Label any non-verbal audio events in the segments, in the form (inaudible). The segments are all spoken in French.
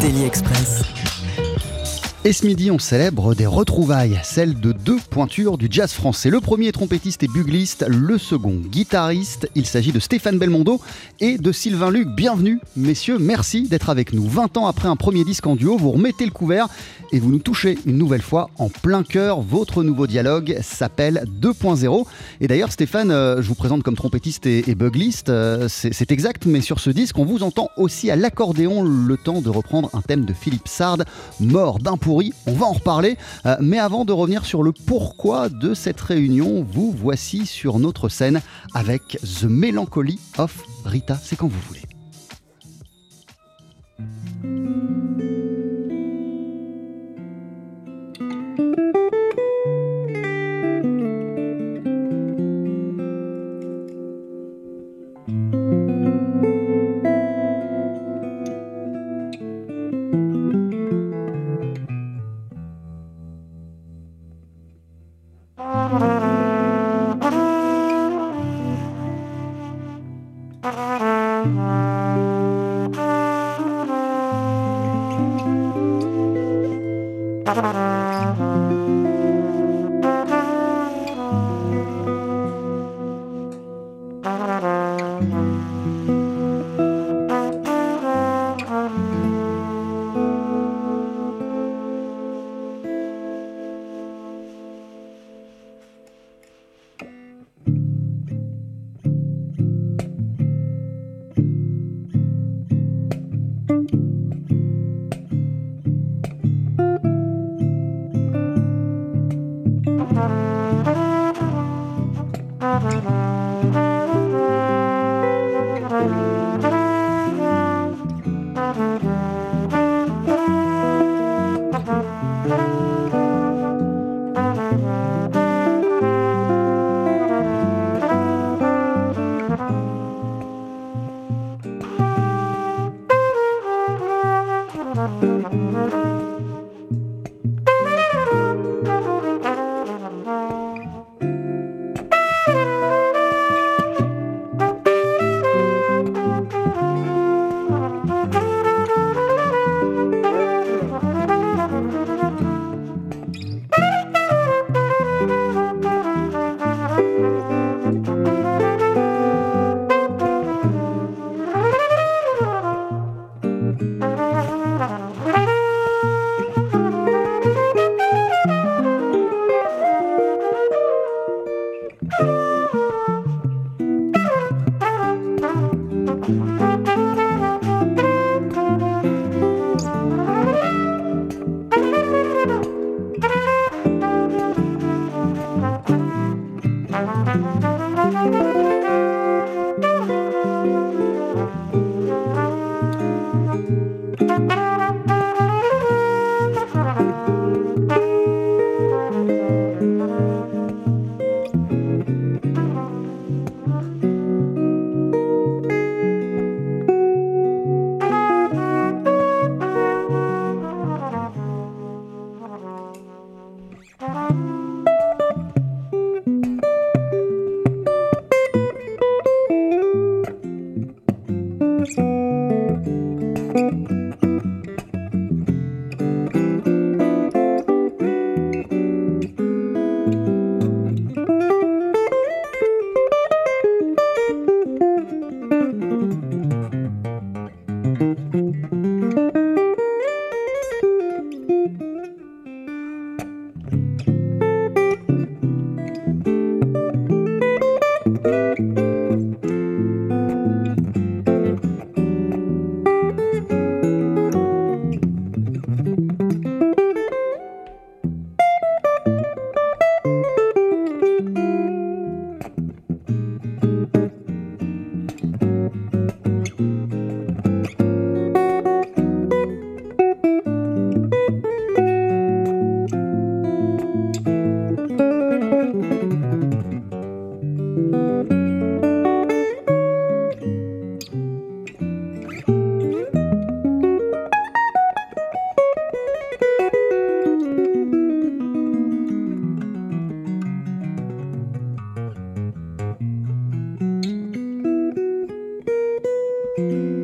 Daily Express. Et ce midi, on célèbre des retrouvailles, celles de deux pointures du jazz français. Le premier est trompettiste et bugliste, le second guitariste. Il s'agit de Stéphane Belmondo et de Sylvain Luc. Bienvenue, messieurs, merci d'être avec nous. 20 ans après un premier disque en duo, vous remettez le couvert et vous nous touchez une nouvelle fois en plein cœur. Votre nouveau dialogue s'appelle 2.0. Et d'ailleurs, Stéphane, euh, je vous présente comme trompettiste et, et bugliste, euh, c'est exact, mais sur ce disque, on vous entend aussi à l'accordéon le temps de reprendre un thème de Philippe Sard, Mort d'un on va en reparler. Euh, mais avant de revenir sur le pourquoi de cette réunion, vous voici sur notre scène avec The Melancholy of Rita, c'est quand vous voulez. Thank you. Música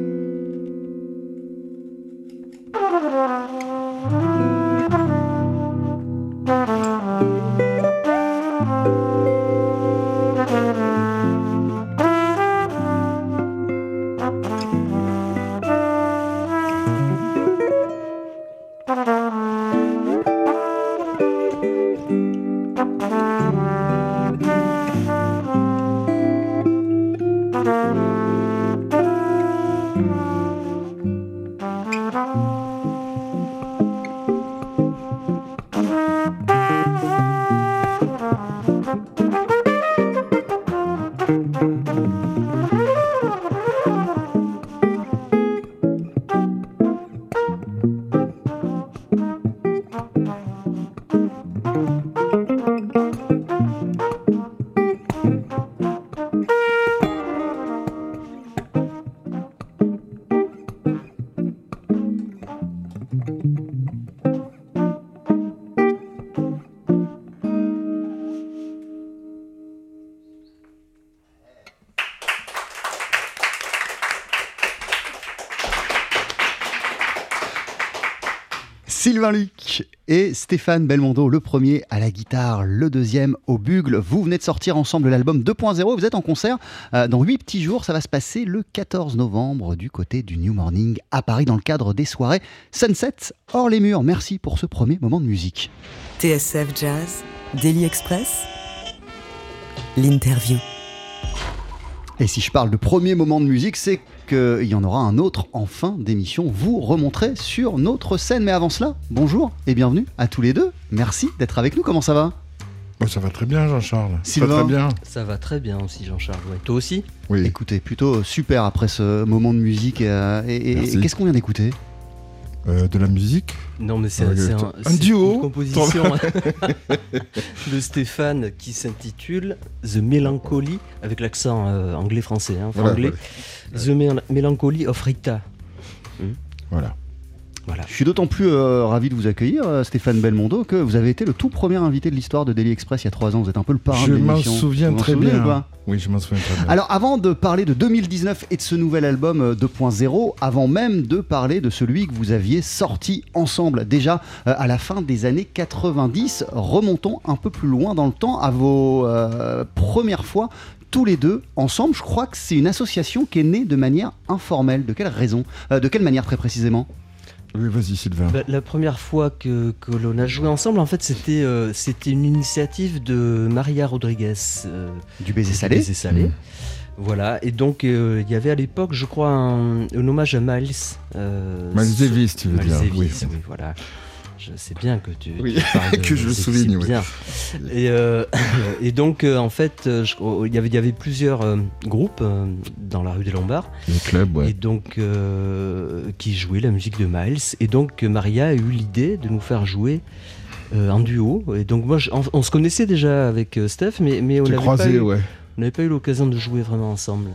Sylvain Luc et Stéphane Belmondo, le premier à la guitare, le deuxième au bugle. Vous venez de sortir ensemble l'album 2.0, vous êtes en concert euh, dans 8 petits jours, ça va se passer le 14 novembre du côté du New Morning à Paris dans le cadre des soirées Sunset hors les murs. Merci pour ce premier moment de musique. TSF Jazz, Daily Express, l'interview. Et si je parle de premier moment de musique, c'est qu'il y en aura un autre en fin d'émission. Vous remonterez sur notre scène. Mais avant cela, bonjour et bienvenue à tous les deux. Merci d'être avec nous. Comment ça va? Oh, ça va très bien, Jean-Charles. Ça va très bien. Ça va très bien aussi, Jean-Charles. Ouais. Toi aussi? Oui. Écoutez, plutôt super après ce moment de musique. euh, Et, et- Merci. et qu'est-ce qu'on vient d'écouter? Euh, de la musique Non, mais c'est un- c'est duo. une composition (laughs) de Stéphane qui s'intitule The Melancholy, avec l'accent euh, anglais-français, hein, Voilà. The Mel- Melancholy of Rita. Voilà. Voilà. Je suis d'autant plus euh, ravi de vous accueillir, euh, Stéphane Belmondo, que vous avez été le tout premier invité de l'histoire de Daily Express il y a trois ans. Vous êtes un peu le parrain Je de m'en l'émission. souviens très bien. Oui, je m'en souviens très bien. Alors avant de parler de 2019 et de ce nouvel album euh, 2.0, avant même de parler de celui que vous aviez sorti ensemble déjà euh, à la fin des années 90, remontons un peu plus loin dans le temps à vos euh, premières fois tous les deux ensemble. Je crois que c'est une association qui est née de manière informelle. De quelle raison? Euh, De quelle manière très précisément? Oui, vas-y, Sylvain. Bah, la première fois que, que l'on a joué ensemble, en fait, c'était euh, c'était une initiative de Maria Rodriguez. euh, Du baiser du salé Baiser salé. Mm. Voilà, et donc euh, il y avait à l'époque, je crois, un, un hommage à Miles. euh, Miles sur- Davis, tu veux Miles dire. Davis, oui. oui, voilà. Je sais bien que tu, Oui, tu parles (laughs) de que je souligne, oui. bien. Et, euh, (laughs) et donc, euh, en fait, euh, il y avait- il y avait plusieurs euh, groupes dans la rue des Lombards, Le club, ouais. et donc qui jouaient la musique de Miles. Et donc, Maria a eu l'idée de nous faire jouer en duo. Et donc, moi, je- on, on se connaissait déjà avec Steph, mais, mais on Tu n'avait pas croisé, eu- ouais. on n'avait pas eu l'occasion de jouer vraiment ensemble.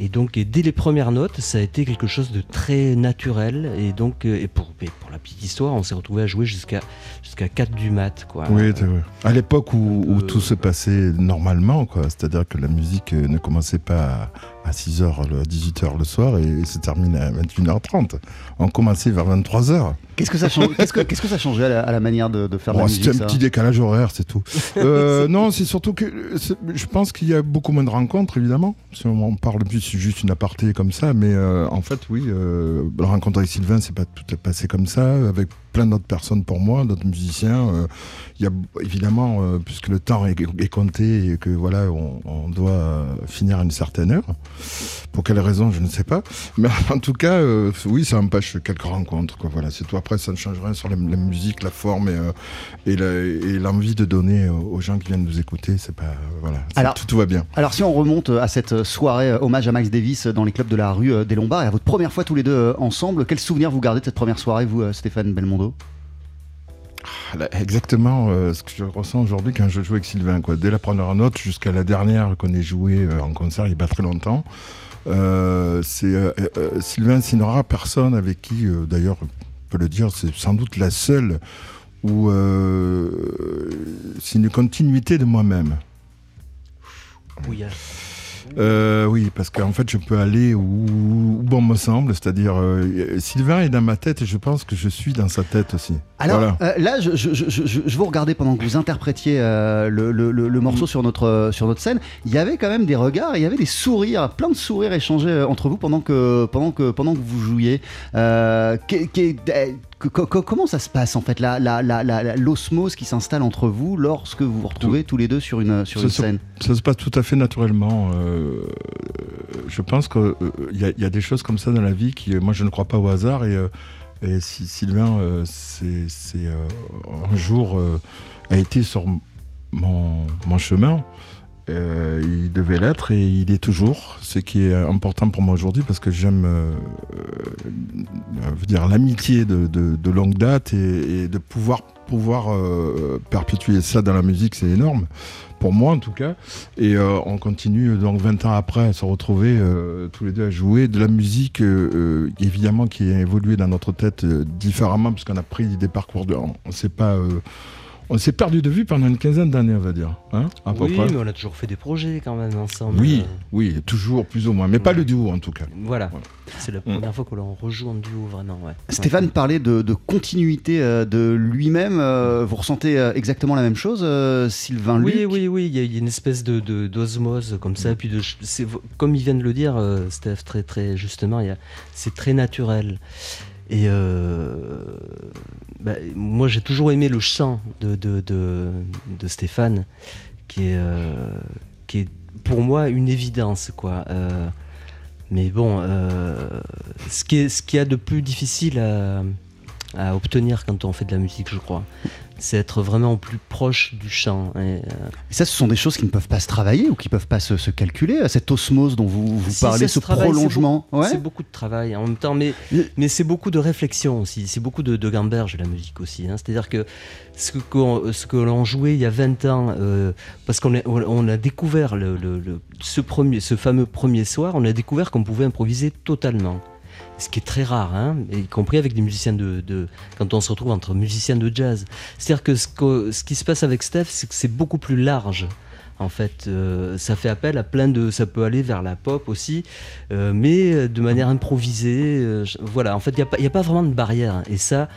Et donc, et dès les premières notes, ça a été quelque chose de très naturel. Et donc, euh, et pour, et pour la petite histoire, on s'est retrouvé à jouer jusqu'à jusqu'à 4 du mat. Quoi. Oui, vrai. À l'époque où, peu- tout se passait normalement, quoi. C'est-à-dire que la musique euh, ne commençait pas à, 6h, à 18h le soir et, se termine à 21h30. On commençait vers 23h. Qu'est-ce que ça change Qu'est-ce que, qu'est-ce que ça changeait à la, à la manière de, de faire de la Bon, musique c'est un petit décalage horaire, c'est tout. (laughs) Euh, non, c'est surtout que c'est- je pense qu'il y a beaucoup moins de rencontres, évidemment. Si on parle plus, c'est juste une aparté comme ça, mais euh, en fait, oui, euh, la rencontre avec Sylvain, c'est pas tout passé comme ça, avec plein d'autres personnes pour moi, d'autres musiciens. euh, Il y a évidemment, euh, puisque le temps est, est compté et que voilà, on, on doit euh, finir à une certaine heure. Pour quelle raison, je ne sais pas. Mais (laughs) en tout cas, euh, oui, ça empêche quelques rencontres. Quoi. Voilà, c'est tout. Après, ça ne change rien sur la, la musique, la forme et, et l'envie de donner aux gens qui viennent nous écouter. C'est pas voilà, Alors- tout, tout va bien. Alors si on remonte à cette soirée hommage à Miles Davis dans les clubs de la rue des Lombards et à votre première fois tous les deux ensemble, quel souvenir vous gardez de cette première soirée, vous, Stéphane Belmondo? Là, Exactement euh, ce que je ressens aujourd'hui quand je joue avec Sylvain. Quoi. Dès la première note jusqu'à la dernière qu'on ait joué euh, en concert il n'y a pas très longtemps. Euh, c'est euh, euh, Sylvain, c'est une rare personne avec qui, euh, d'ailleurs, on peut le dire, c'est sans doute la seule où euh, c'est une continuité de moi-même. Oui. Euh, oui, parce qu'en fait, je peux aller où, où bon me semble, c'est-à-dire euh, Sylvain est dans ma tête et je pense que je suis dans sa tête aussi. Alors Voilà. euh, là, je, je, je, je, je vous regardais pendant que vous interprétiez le, le, le- le morceau sur notre, sur notre scène. Il y avait quand même des regards, il y avait des sourires, plein de sourires échangés entre vous pendant que, pendant que, pendant que vous jouiez. Euh, que- que- que- comment ça se passe en fait, la- la- la- la- la- l'osmose qui s'installe entre vous lorsque vous vous retrouvez tous les deux sur une, sur Ça une scène Ça se passe tout à fait naturellement. euh, je pense qu'il y, a- il y a des choses comme ça dans la vie qui, moi, je ne crois pas au hasard. Et, euh, et si Sylvain, euh, c'est euh, un jour euh, a été sur mon, mon chemin. Euh, il devait l'être et il est toujours, ce qui est important pour moi aujourd'hui parce que j'aime euh, euh, dire l'amitié de, longue date et, de pouvoir pouvoir perpétuer ça dans la musique, c'est énorme pour moi en tout cas. Et on continue donc 20 ans après à se retrouver tous les deux à jouer de la musique, évidemment qui a évolué dans notre tête différemment puisqu'on a pris des parcours de, on, on s'est pas, on s'est perdu de vue pendant une quinzaine d'années, on va dire, hein, à peu Oui, près. mais on a toujours fait des projets quand même ensemble. Oui, Euh, oui, toujours plus ou moins, mais pas le duo en tout cas. Voilà. Voilà. C'est la Mm. première fois que l'on rejoue en duo, vraiment. Ouais. Stéphane parlait de, de continuité euh, de lui-même. euh, vous ressentez euh, exactement la même chose, euh, Sylvain Oui, Luc oui, oui, il y, a- une espèce de de- d'osmose comme Mm. ça. Puis de, comme il vient de le dire, euh, Steph, très, très justement, il y a- c'est très naturel. Et euh, bah, moi, j'ai toujours aimé le chant de, de, de, Stéphane, qui est, euh, qui est pour moi une évidence, quoi. Euh, mais bon, euh, ce qu'il y a de plus difficile à obtenir quand on fait de la musique, je crois, c'est être vraiment au plus proche du chant. Et, euh, Et ça, ce sont des choses qui ne peuvent pas se travailler ou qui ne peuvent pas se, se calculer, euh, cette osmose dont vous, vous Si, parlez, ce prolongement. C'est beaucoup, Ouais. c'est beaucoup de travail en même temps, mais, c'est beaucoup de réflexion aussi. C'est beaucoup de, de gamberge la musique aussi. hein. C'est-à-dire que ce que, ce que l'on jouait il y a 20 ans, euh, parce qu'on a, on a découvert le, le- le- ce, premier, ce fameux premier soir, on a découvert qu'on pouvait improviser totalement. Ce qui est très rare, hein, y compris avec des musiciens de, de- Quand on se retrouve entre musiciens de jazz. C'est-à-dire que ce, que ce qui se passe avec Steph, c'est que c'est beaucoup plus large. En fait, Euh, ça fait appel à plein de. Ça peut aller vers la pop aussi, euh, mais de manière improvisée. euh, voilà, en fait, il n'y a, pas- il y a pas vraiment de barrière. Et ça.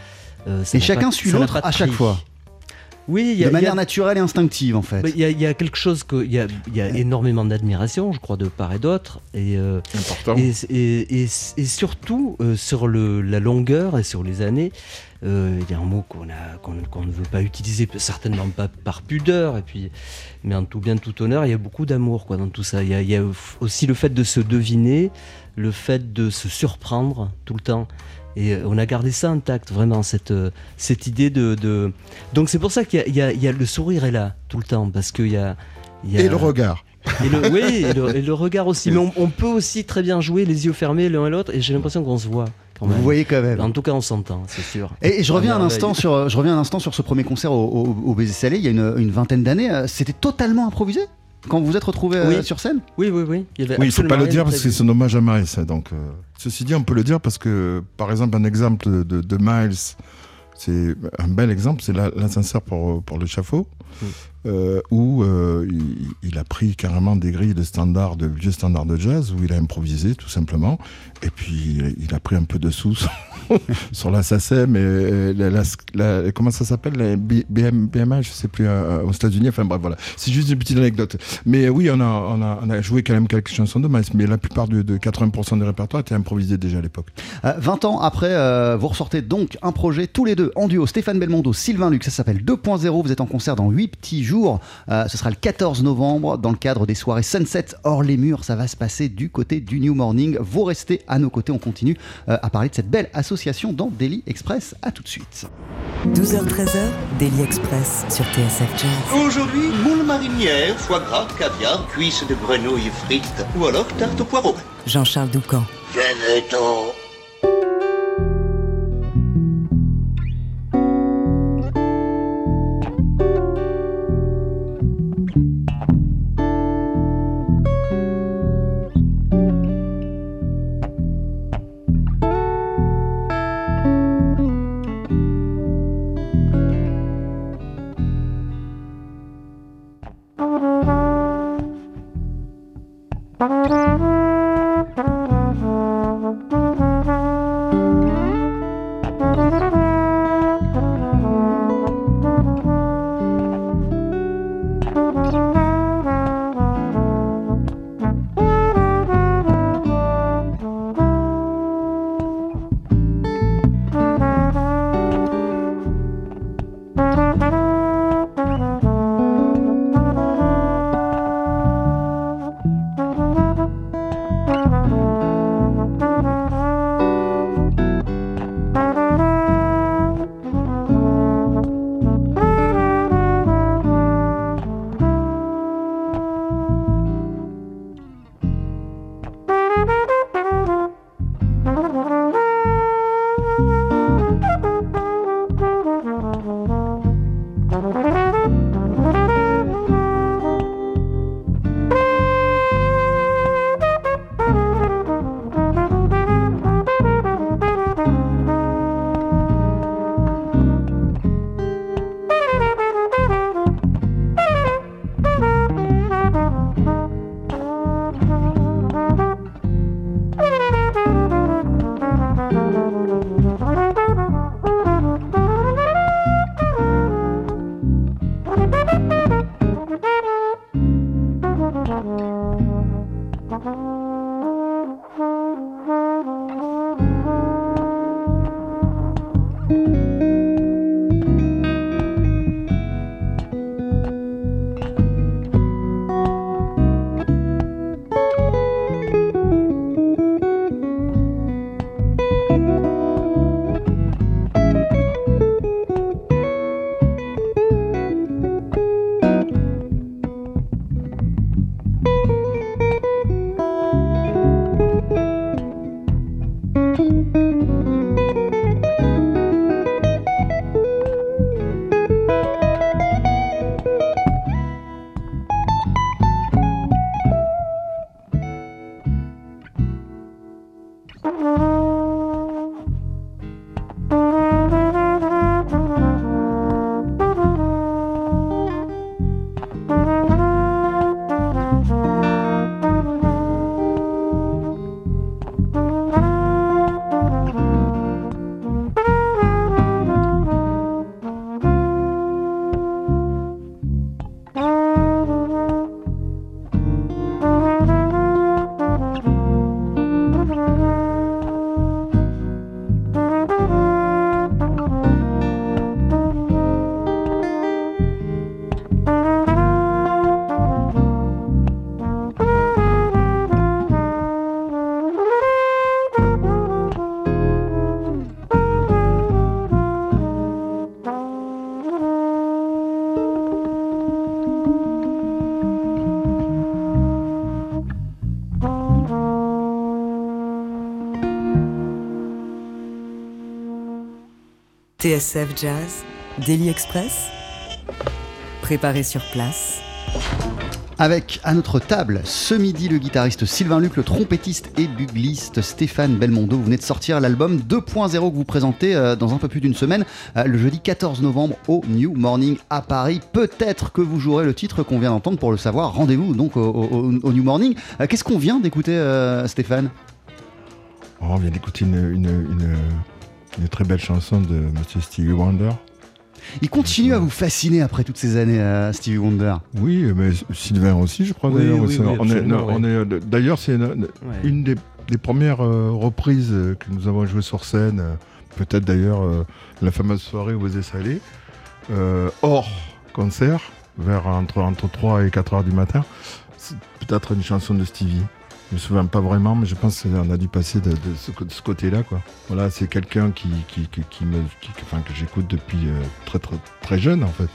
euh, Et chacun pas- suit l'autre à chaque fois. Oui, il y a, de il y a- manière naturelle et instinctive, en fait. il y, a- il y a quelque chose que. Il y a, il y a énormément d'admiration, je crois, de part et d'autre. Et. euh, Important. et, et- et- et surtout, euh, sur le, la longueur et sur les années, euh, il y a un mot qu'on a- qu'on qu'on ne veut pas utiliser, certainement pas par pudeur, et puis, mais en tout bien, tout honneur, il y a beaucoup d'amour quoi, dans tout ça. Il y, a, il y a aussi le fait de se deviner, le fait de se surprendre tout le temps. Et euh, on a gardé ça intact, vraiment, cette, euh, cette idée de... de- Donc c'est pour ça qu'il y a, y y le sourire est là, tout le temps, parce qu'il y a... il y a- Et le regard. et le, oui, et le, et le regard aussi. Mais on, on peut aussi très bien jouer les yeux fermés l'un et l'autre, et j'ai l'impression qu'on se voit quand même. Vous voyez quand même. En tout cas, on s'entend, c'est sûr. Et, et je reviens un instant sur, je reviens un instant sur ce premier concert au, au, au Baiser Salé, il y a une, une vingtaine d'années. euh, C'était totalement improvisé? Quand vous vous êtes retrouvés euh, sur scène Oui, oui, oui. Il Oui, il faut pas le dire parce que c'est un hommage à Miles. hein, Donc, euh, ceci dit, on peut le dire parce que, par exemple, un exemple de, de- de Miles, c'est un bel exemple, c'est la- l'ascenseur pour, pour le chafaud, Mm. Euh, où euh, il, a pris carrément des grilles de standards, de vieux standards de jazz, où il a improvisé tout simplement, et puis il, a pris un peu de sous sur (laughs) la SACEM et la, la- comment ça s'appelle, la BM, BMA, je sais plus, euh, aux États-Unis. Enfin bref, voilà. C'est juste une petite anecdote. Mais oui, on a, joué quand même quelques chansons de Miles, mais la plupart de, de 80% du répertoire était improvisé déjà à l'époque. Euh, 20 ans après, euh, vous ressortez donc un projet tous les deux en duo. Stéphane Belmondo, Sylvain Luc, ça s'appelle 2.0. Vous êtes en concert dans 8 petits jours. Euh, ce sera le 14 novembre dans le cadre des soirées Sunset hors les murs. Ça va se passer du côté du New Morning. Vous restez à nos côtés. On continue euh, à parler de cette belle association dans Daily Express. À tout de suite. 12h-13h, Daily Express sur TSF Jazz. Aujourd'hui, moule marinière, foie gras, caviar, cuisses de grenouille frites ou alors tarte au poireau. Jean-Charles Doucan. Venez-t'en. TSF Jazz, Daily Express, préparé sur place. Avec à notre table ce midi le guitariste Sylvain Luc, le trompettiste et bugliste Stéphane Belmondo. Vous venez de sortir l'album 2.0 que vous présentez euh, dans un peu plus d'une semaine, euh, le jeudi 14 novembre au New Morning à Paris. Peut-être que vous jouerez le titre qu'on vient d'entendre pour le savoir. Rendez-vous donc au, au- au New Morning. Euh, Qu'est-ce qu'on vient d'écouter, Stéphane? Oh, on vient d'écouter une, une, une- une très belle chanson de Monsieur Stevie Wonder. Il continue à vous fasciner après toutes ces années, euh, Stevie Wonder. Oui, mais Sylvain aussi, je crois Oui, d'ailleurs. oui, C'est- oui, on est- absolument, on est- D'ailleurs, c'est une, Ouais. une des, des premières euh, reprises euh, que nous avons jouées sur scène. Peut-être d'ailleurs euh, la fameuse soirée où vous êtes allé, euh, hors concert, vers entre, entre 3 et 4 heures du matin. C'est peut-être une chanson de Stevie. Je me souviens pas vraiment, mais je pense qu'on a dû passer de, de ce, côté-là. quoi. Voilà, c'est quelqu'un qui, qui, qui, qui me, qui- enfin, que j'écoute depuis euh, très, très, très jeune, en fait.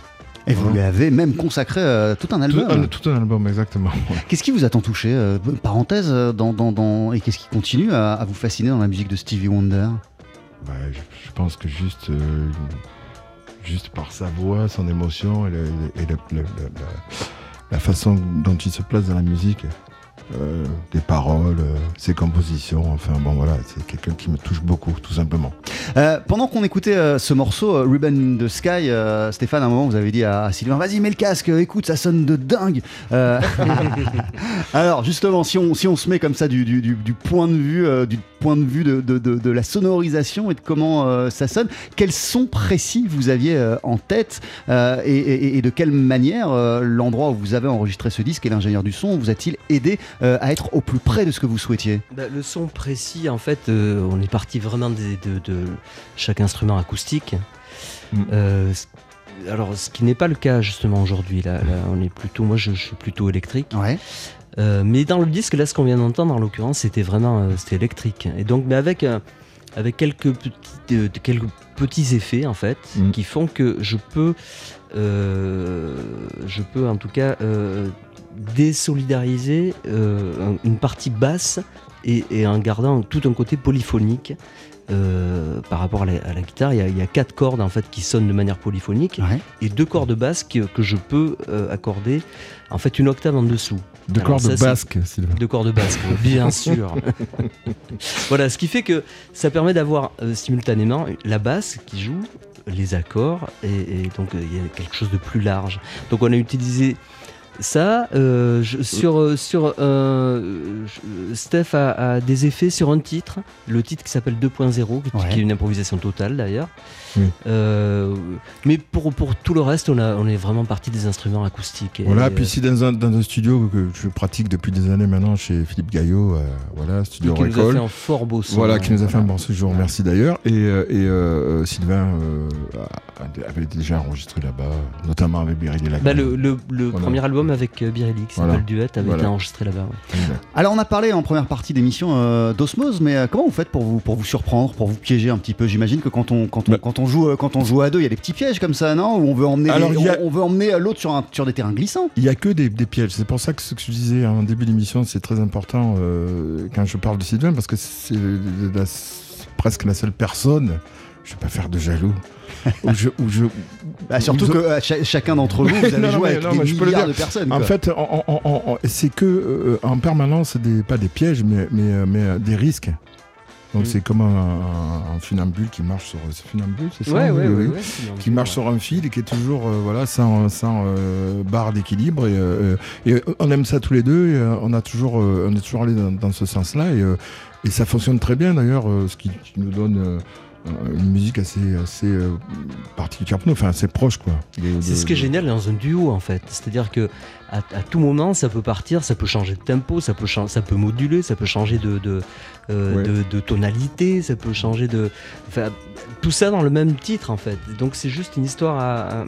Et vous lui avez même consacré euh, tout un Tout, album. un, tout un album, exactement. Qu'est-ce qui vous a tant touché euh, Parenthèse, dans, dans, dans- et qu'est-ce qui continue à, à vous fasciner dans la musique de Stevie Wonder? Bah, je, je pense que juste, euh, juste par sa voix, son émotion et, le- et le- le- le- la, la façon dont il se place dans la musique, euh, des paroles, euh, ses compositions, enfin bon voilà, c'est quelqu'un qui me touche beaucoup, tout simplement. Euh, pendant qu'on écoutait euh, ce morceau, euh, Ribbon in the Sky, euh, Stéphane, à un moment, vous avez dit à, à Sylvain Vas-y, mets le casque, écoute, ça sonne de dingue. Euh, (laughs) (laughs) Alors, justement, si on, si on se met comme ça du, du- du- du point de vue, euh, du point de, vue de, de- de- de la sonorisation et de comment euh, ça sonne, quels sons précis vous aviez euh, en tête euh, et, et- et de quelle manière euh, l'endroit où vous avez enregistré ce disque et l'ingénieur du son vous a-t-il aidé euh, à être au plus près de ce que vous souhaitiez? Bah, le son précis, en fait, euh, on est parti vraiment des- de, de chaque instrument acoustique. Mm. Euh, alors, ce qui n'est pas le cas justement aujourd'hui. Là, là, on est plutôt, moi, je, je suis plutôt électrique. Ouais. Euh, mais dans le disque, là, ce qu'on vient d'entendre, en l'occurrence, c'était vraiment, euh, c'était électrique. Et donc, mais avec euh, avec quelques petits, quelques petits effets en fait, Mm. qui font que je peux, je peux en tout cas désolidariser un- une partie basse et, et en gardant tout un côté polyphonique. par rapport à la, à la guitare, il y, a, il y a quatre cordes en fait qui sonnent de manière polyphonique Ouais. et deux cordes basses que, que je peux accorder en fait une octave en dessous. De Alors cordes ça, basques, Sylvain. de cordes basses, bien (laughs) sûr. voilà, ce qui fait que ça permet d'avoir euh, simultanément la basse qui joue, les accords, et, et donc euh, il y a quelque chose de plus large. Donc on a utilisé ça euh, je- sur sur je- Steph a, a des effets sur un titre, le titre qui s'appelle 2.0, qui, Ouais. qui est une improvisation totale d'ailleurs. Oui. Euh, mais pour, pour tout le reste, on, a, on est vraiment parti des instruments acoustiques. Et, Voilà, euh, puis si dans un, dans un studio que je pratique depuis des années maintenant chez Philippe Gaillot, euh, voilà, studio qui nous a fait un fort beau son. Voilà, qui nous a fait un bon je vous remercie d'ailleurs. Et, euh, et euh, Sylvain euh, avait déjà enregistré là-bas, notamment avec Birelli Lagagne. Bah, le le- le Voilà. premier album avec Birelli, qui s'appelle Voilà. Duet, avait Voilà. été enregistré là-bas. ouais. Alors on a parlé en première partie d'émission euh, d'osmose, mais euh, comment vous faites pour vous pour vous surprendre, pour vous piéger un petit peu? J'imagine que quand on quand on, Bah. quand on joue euh, quand on joue à deux, il y a des petits pièges comme ça, non? Où on veut emmener Alors, les- il y a- on, on veut emmener l'autre sur un sur des terrains glissants. Il n'y a que des, des pièges. C'est pour ça que ce que je disais en début d'émission, c'est très important euh, quand je parle de Sylvain, parce que c'est la- presque la seule personne, je ne vais pas faire de jaloux, où je, où je- (laughs) Bah, surtout Vous- que euh, cha- chacun d'entre vous, vous (laughs) avez Non, joué avec non, des milliards dire. de personnes. En fait, c'est que euh, en permanence des pas des pièges, mais mais, mais des risques. Donc Mm. c'est comme un, un- un funambule qui marche sur funambule, c'est ça Ouais, oui, ouais, Qui marche sur un fil et qui est toujours euh, voilà sans, sans euh, barre d'équilibre et, euh, et on aime ça tous les deux et on a toujours on est toujours allé dans, dans ce sens-là et, et ça fonctionne très bien d'ailleurs ce qui, qui nous donne une musique assez assez euh, particulière pour nous, enfin assez proche quoi. de- C'est de- ce qui est génial dans un duo en fait. C'est-à-dire que à, à tout moment ça peut partir, ça peut changer de tempo, ça peut, ça peut moduler, ça peut changer de, de, euh, Ouais. de, de tonalité, ça peut changer de. Enfin, tout ça dans le même titre en fait. Donc c'est juste une histoire à. à-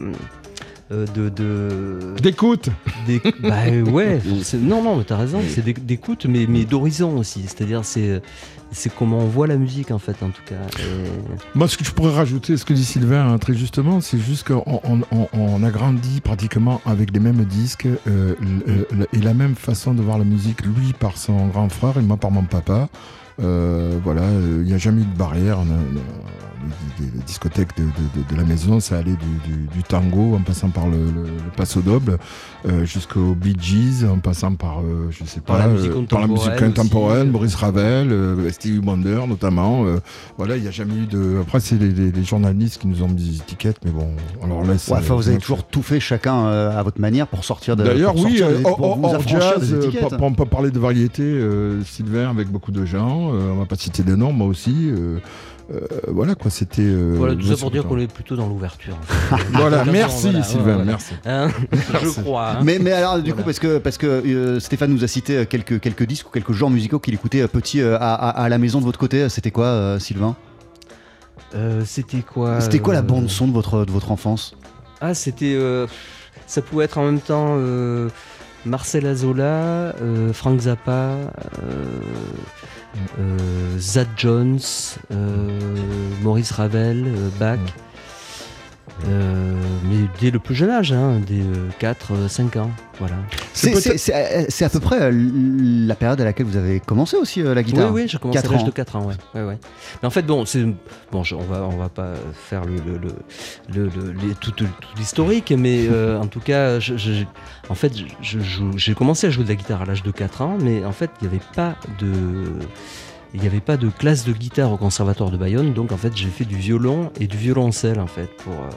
euh, de, de, D'écoute Des- (laughs) bah ouais, non, non, mais t'as raison, c'est d'é- d'écoute, mais, mais d'horizon aussi. C'est-à-dire, c'est, c'est comment on voit la musique, en fait, en tout cas. Et- Moi, ce que je pourrais rajouter, ce que dit Sylvain hein, très justement, c'est juste qu'on on, on- on a grandi pratiquement avec les mêmes disques euh, et la même façon de voir la musique, lui par son grand frère et moi par mon papa. Euh, voilà, euh, il n'y a jamais eu de barrière. Les- les discothèques de, de- de- de la maison, ça allait du, du- du tango en passant par le, le, le passo doble euh, jusqu'au Bee Gees, en passant par, euh, je sais pas, Par la musique euh, par la musique contemporaine aussi. Boris Ravel, euh, Stevie Wonder notamment. euh, voilà, il n'y a jamais eu de. Après, c'est les, les- les journalistes qui nous ont mis des étiquettes, mais bon, alors là, c'est- Ouais, enfin, vous avez toujours tout fait chacun euh, à votre manière pour sortir de. D'ailleurs, oui, euh, des- vous jazz, des euh, on peut parler de variété, euh, Sylvain avec beaucoup de gens, euh, on va pas citer de noms, moi aussi. euh, euh, voilà quoi, c'était. euh, Voilà, tout ça pour dire qu'on est plutôt dans l'ouverture. en (laughs) fait. Voilà, merci voilà, Sylvain, voilà. merci. Hein (laughs) je crois. hein. Mais, mais alors, du coup, parce que, parce que euh, Stéphane nous a cité quelques, quelques disques ou quelques genres musicaux qu'il écoutait euh, petit euh, à, à- à la maison de votre côté, c'était quoi, euh, Sylvain? Euh, c'était quoi C'était quoi la bande-son de votre, de votre enfance? Ah, c'était. euh, ça pouvait être en même temps euh, Marcel Azola, euh, Frank Zappa, Zad Jones, euh, Maurice Ravel, euh, Bach. Euh, mais dès le plus jeune âge, hein, dès 4-5 ans. Voilà. C'est euh, à peu près euh, la période à laquelle vous avez commencé aussi euh, la Oui, guitare oui, j'ai commencé à l'âge de 4 ans, ouais. ouais, ouais. Mais en fait, bon, bon, je- on va on va pas faire le, le, le, le- le- les- tout, tout- tout l'historique, mais (laughs) euh, en tout cas, je, je- en fait, je- je joue- j'ai commencé à jouer de la guitare à l'âge de 4 ans, mais en fait, il n'y avait pas de il n'y avait pas de classe de guitare au conservatoire de Bayonne, donc en fait j'ai fait du violon et du violoncelle en fait pour euh,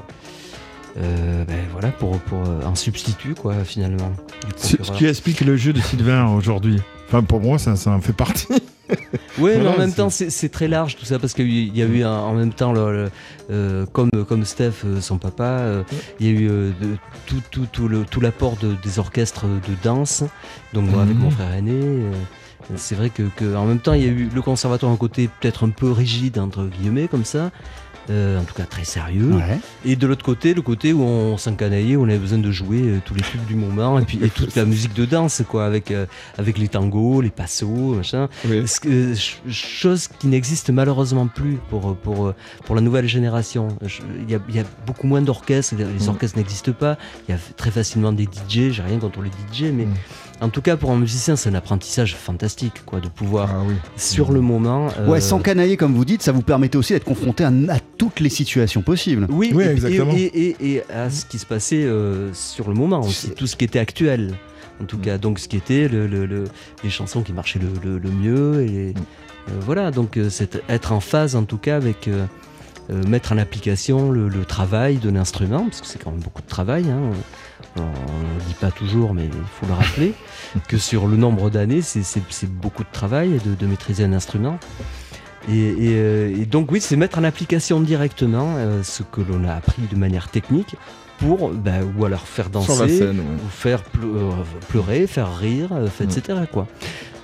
euh, ben, voilà pour, pour euh, un substitut quoi finalement. Ce qui explique le jeu de Sylvain aujourd'hui. Enfin, pour moi, ça, ça en fait partie. (laughs) Oui, mais en même temps, c'est très large tout ça parce qu'il y a eu un- en même temps, le- le- euh, comme, comme Steph, son papa, euh, il y a eu euh, de- tout, tout, tout le- tout l'apport de- des orchestres de danse. Donc, moi, avec Mhm. mon frère aîné, c'est vrai que, en même temps, il y a eu le conservatoire un côté peut-être un peu rigide, entre guillemets, comme ça. Euh, en tout cas très sérieux Ouais. et de l'autre côté le côté où on s'encanaillait où on avait besoin de jouer euh, tous les tubes du moment et puis et toute la musique de danse quoi avec euh, avec les tangos les passos machin ch- chose qui n'existe malheureusement plus pour, pour, pour la nouvelle génération. Il y a, il y a beaucoup moins d'orchestres, les Mm. orchestres n'existent pas. Il y a très facilement des DJ, j'ai rien contre les DJ, mais Mm. en tout cas pour un musicien, c'est un apprentissage fantastique quoi, de pouvoir Ah oui. sur le moment. Ouais, sans canailler, comme vous dites, ça vous permettait aussi d'être confronté à, à toutes les situations possibles. Oui, Oui, et- exactement. Et, et- et à ce qui se passait euh, sur le moment aussi, tout ce qui était actuel. En tout cas, donc ce qui était le, le- le- les chansons qui marchaient le, le- le mieux. Et euh, voilà, donc euh, c'est être en phase en tout cas avec euh, mettre en application le, le travail de l'instrument, parce que c'est quand même beaucoup de travail. hein. On ne le dit pas toujours, mais il faut le rappeler, (laughs) que sur le nombre d'années, c'est- beaucoup de travail de, de maîtriser un instrument. Et, et, euh, et donc oui, c'est mettre en application directement euh, ce que l'on a appris de manière technique pour, bah, ou alors faire danser, scène, ouais. ou faire euh, pleurer, faire rire, etc. Quoi.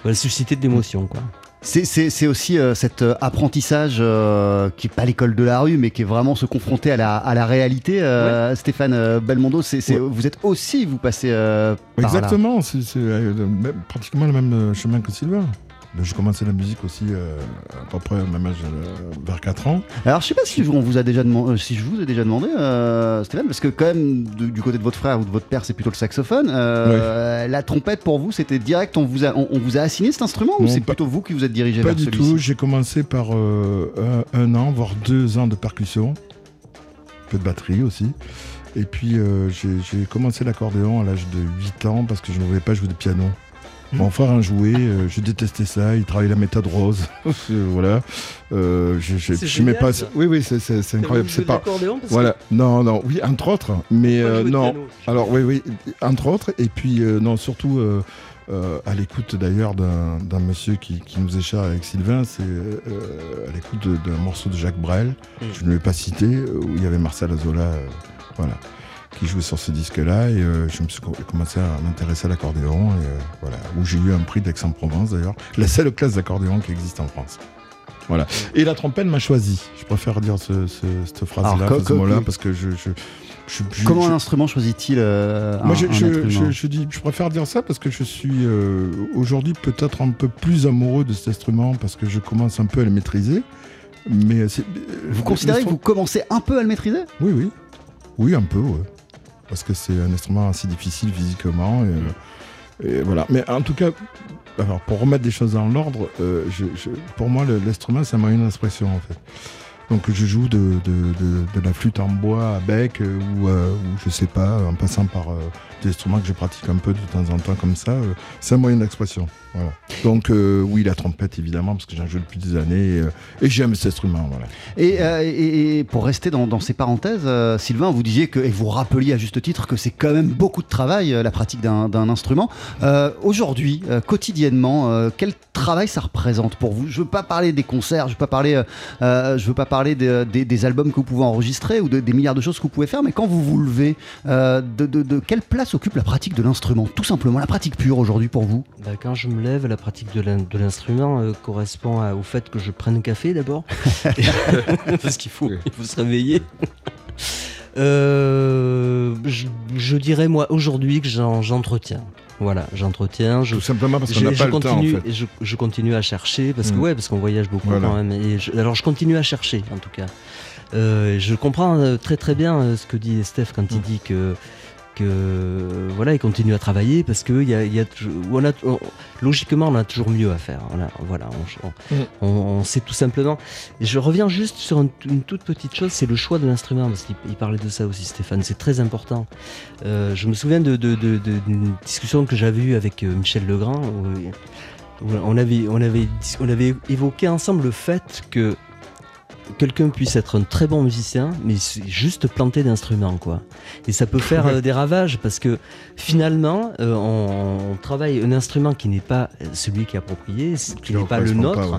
Voilà, susciter de l'émotion. Quoi. C'est- aussi euh, cet apprentissage euh, qui n'est pas l'école de la rue, mais qui est vraiment se confronter à la, à la réalité. euh, Stéphane Belmondo, Ouais. vous êtes aussi, vous passez euh, par là. Exactement, c'est euh, pratiquement le même chemin que Sylvain. J'ai commencé la musique aussi euh, à peu près au même âge, euh, vers 4 ans. Alors, je sais pas si je, on vous a déjà demandé, si je vous ai déjà demandé, euh, Stéphane, parce que quand même, du côté de votre frère ou de votre père, c'est plutôt le saxophone. Euh, La trompette, pour vous, c'était direct, on vous a, on, on vous a assigné cet instrument ou c'est plutôt vous qui vous êtes dirigé Pas du tout, j'ai commencé par euh, un, un an, voire deux ans de percussion, un peu de batterie aussi. Et puis euh, j'ai j'ai commencé l'accordéon à l'âge de 8 ans parce que je ne voulais pas jouer de piano. Mon frère en jouait, euh, je détestais ça, il travaillait la méthode rose. (laughs) Euh, voilà. Euh, je n'aimais pas ça. Oui, oui, c'est- c'est c'est incroyable. C'est pas. Voilà, non, non, oui, entre autres, mais euh, non. Alors oui, oui, entre autres, et puis non, surtout euh, à l'écoute d'ailleurs d'un monsieur qui, qui nous échappe avec Sylvain, c'est euh, à l'écoute d'un morceau de Jacques Brel, Mm. je ne l'ai pas cité, où il y avait Marcel Azola, euh, voilà, qui jouait sur ce disque-là, et euh, je me suis co- commencé à m'intéresser à l'accordéon, et euh, voilà, où j'ai eu un prix d'Aix-en-Provence d'ailleurs, la seule classe d'accordéon qui existe en France. Voilà. Et la trompette m'a choisi. Je préfère dire ce- ce- cette phrase-là, ce mot-là, parce que je, je, je- je- Comment je- un instrument choisit-il euh, moi, un- je, un je- dis, je préfère dire ça parce que je suis euh, aujourd'hui peut-être un peu plus amoureux de cet instrument parce que je commence un peu à le maîtriser. Mais Vous considérez que vous commencez un peu à le maîtriser? Oui, oui. Oui, un peu, ouais. Parce que c'est un instrument assez difficile physiquement. Et, euh, et voilà. Mais en tout cas, alors, pour remettre des choses dans l'ordre, euh, je- je- pour moi, l'instrument, c'est un moyen d'expression, en fait. Donc je joue de, de, de, de la flûte en bois à bec euh, ou, euh, ou je sais pas, en passant par euh, des instruments que je pratique un peu de temps en temps comme ça. euh, c'est un moyen d'expression. Voilà. Donc euh, oui, la trompette évidemment, parce que j'en joue depuis des années euh, et j'aime cet instrument. Voilà. Et, et- pour rester dans, dans ces parenthèses, Sylvain, vous disiez que, et vous rappeliez à juste titre que c'est quand même beaucoup de travail, la pratique d'un instrument. Aujourd'hui, quotidiennement, quel travail ça représente pour vous? Je veux pas parler des concerts, je veux pas parler, je veux pas parler de- des, albums que vous pouvez enregistrer ou de- des milliards de choses que vous pouvez faire, mais quand vous vous levez, de- de quelle place occupe la pratique de l'instrument Tout simplement, la pratique pure aujourd'hui pour vous Bah, quand je me lève, la pratique de l'in- de l'instrument euh, correspond à- au fait que je prenne un café d'abord. (laughs) Parce qu'il faut, (laughs) il faut se réveiller. Euh, je, je dirais moi aujourd'hui que j'en- j'entretiens. Voilà, j'entretiens. Je, Tout simplement parce qu'on je- n'a je pas le temps en continue, fait. je, je continue à chercher parce que Mm. ouais, parce qu'on voyage beaucoup Voilà. quand même. Et je- alors je continue à chercher en tout cas. Euh, je comprends très très bien ce que dit Steph quand Mm. il dit que que voilà, il continue à travailler parce que il y a, y a on a, on- logiquement on a toujours mieux à faire. On a- voilà, on, on- Mm. on- on sait tout simplement. Et je reviens juste sur une, une toute petite chose, c'est le choix de l'instrument parce qu'il il parlait de ça aussi, Stéphane. C'est très important. Euh, je me souviens de, d'une discussion que j'avais eue avec euh, Michel Legrand. Où, où on, avait, on, avait, on avait évoqué ensemble le fait que quelqu'un puisse être un très bon musicien, mais juste planter d'instruments, quoi. Et ça peut faire euh, des ravages parce que finalement, euh, on, on travaille un instrument qui n'est pas celui qui est approprié, qui n'est pas le nôtre. ouais.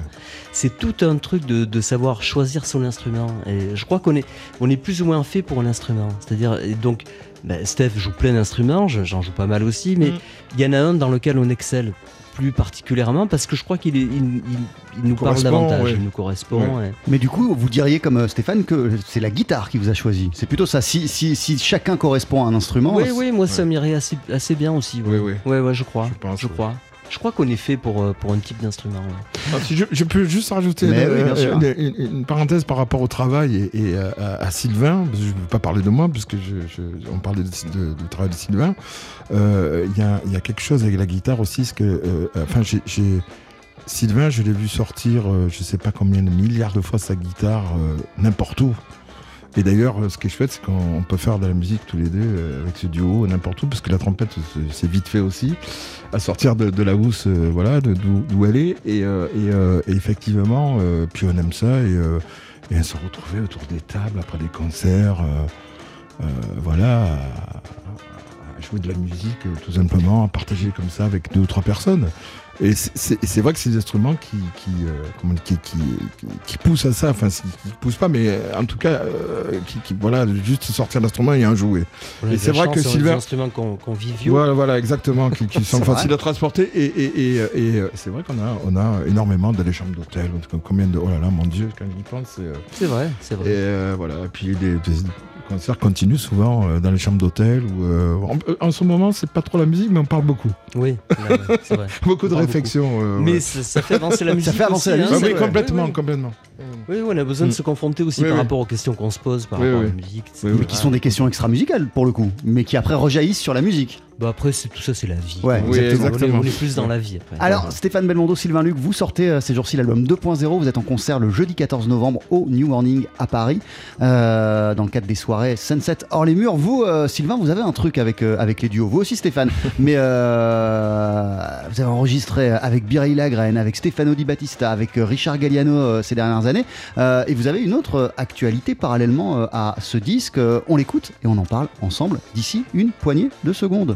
C'est tout un truc de, de savoir choisir son instrument. Et je crois qu'on est, on est plus ou moins fait pour un instrument. C'est-à-dire, donc, ben, Steph joue plein d'instruments, je- j'en joue pas mal aussi, mais Mm. il y en a un dans lequel on excelle plus particulièrement parce que je crois qu'il est- il, il- il nous parle Correspond, davantage, ouais. il nous correspond. Mais du coup, vous diriez comme euh, Stéphane que c'est la guitare qui vous a choisi. C'est plutôt ça. Si, si, si chacun correspond à un instrument, Oui, oui, moi ça m'irait assez, assez bien aussi. Oui, oui. ouais, ouais, je crois. Je pense, crois. Je crois qu'on est fait pour, euh, pour un type d'instrument. ouais. Ah, si je, je peux juste rajouter une, oui, bien sûr. une- une- une parenthèse par rapport au travail et, et à, Sylvain, parce que je ne veux pas parler de moi, puisque je, je- on parlait de, de- du travail de Sylvain. Euh, Il y, a, il y a quelque chose avec la guitare aussi, c'est que, euh, enfin, j'ai- j'ai- Sylvain, je l'ai vu sortir, euh, je sais pas combien de milliards de fois sa guitare, euh, n'importe où. Et d'ailleurs, ce qui est chouette, c'est qu'on peut faire de la musique tous les deux euh, avec ce duo n'importe où, parce que la trompette, c'est- vite fait aussi, à sortir de, la housse, euh, voilà, d'où elle est. Et, euh, effectivement, puis on aime ça, et, et se retrouvait autour des tables après des concerts, voilà, à, jouer de la musique, tout simplement, à partager comme ça avec deux ou trois personnes. Et c'est- vrai que c'est des instruments qui, qui, euh, qui, qui, qui- qui poussent à ça, enfin, qui, poussent pas, mais euh, en tout cas, euh, qui, qui- voilà, juste sortir l'instrument et en jouer. Et c'est vrai que a des Sylvain- instruments qu'on qu'on conviviaux. Voilà, voilà, exactement, qui, qui sont faciles vrai. à transporter. Et, et, et, et, c'est vrai qu'on a, on a énormément dans les chambres d'hôtel. en tout cas, Combien de. Oh là là, mon Dieu, quand j'y pense. c'est, euh, C'est vrai, c'est Et vrai. euh, voilà, et puis les concerts continuent souvent euh, dans les chambres d'hôtel. Ou, euh, en, en ce moment, c'est pas trop la musique, mais on parle beaucoup. Oui, (laughs) c'est vrai. (laughs) Beaucoup de réflexions. euh, Mais ouais. ça, ça fait avancer la (laughs) musique. fait avancer la aussi, musique, Ah hein, oui, c'est vrai. complètement, Oui, oui. complètement. Oui, oui, on a besoin de Mm. se confronter aussi Oui, par oui. rapport aux questions qu'on se pose par Oui, rapport oui. à la musique. mais qui sont des questions extra-musicales pour le coup, mais qui après rejaillissent sur la musique. Bah après, c'est- tout ça, c'est la vie. Ouais, Oui, exactement. On est plus dans la vie après. Alors, Stéphane Belmondo, Sylvain Luc, vous sortez euh, ces jours-ci l'album 2.0. Vous êtes en concert le jeudi 14 novembre au New Morning à Paris, euh, dans le cadre des soirées Sunset hors les murs. Vous, euh, Sylvain, vous avez un truc avec, avec les duos. Vous aussi, Stéphane. (laughs) Mais vous avez enregistré avec Bireille Lagraine, avec Stefano Di Battista, avec Richard Galliano ces dernières années. Et vous avez une autre actualité parallèlement à ce disque. On l'écoute et on en parle ensemble d'ici une poignée de secondes.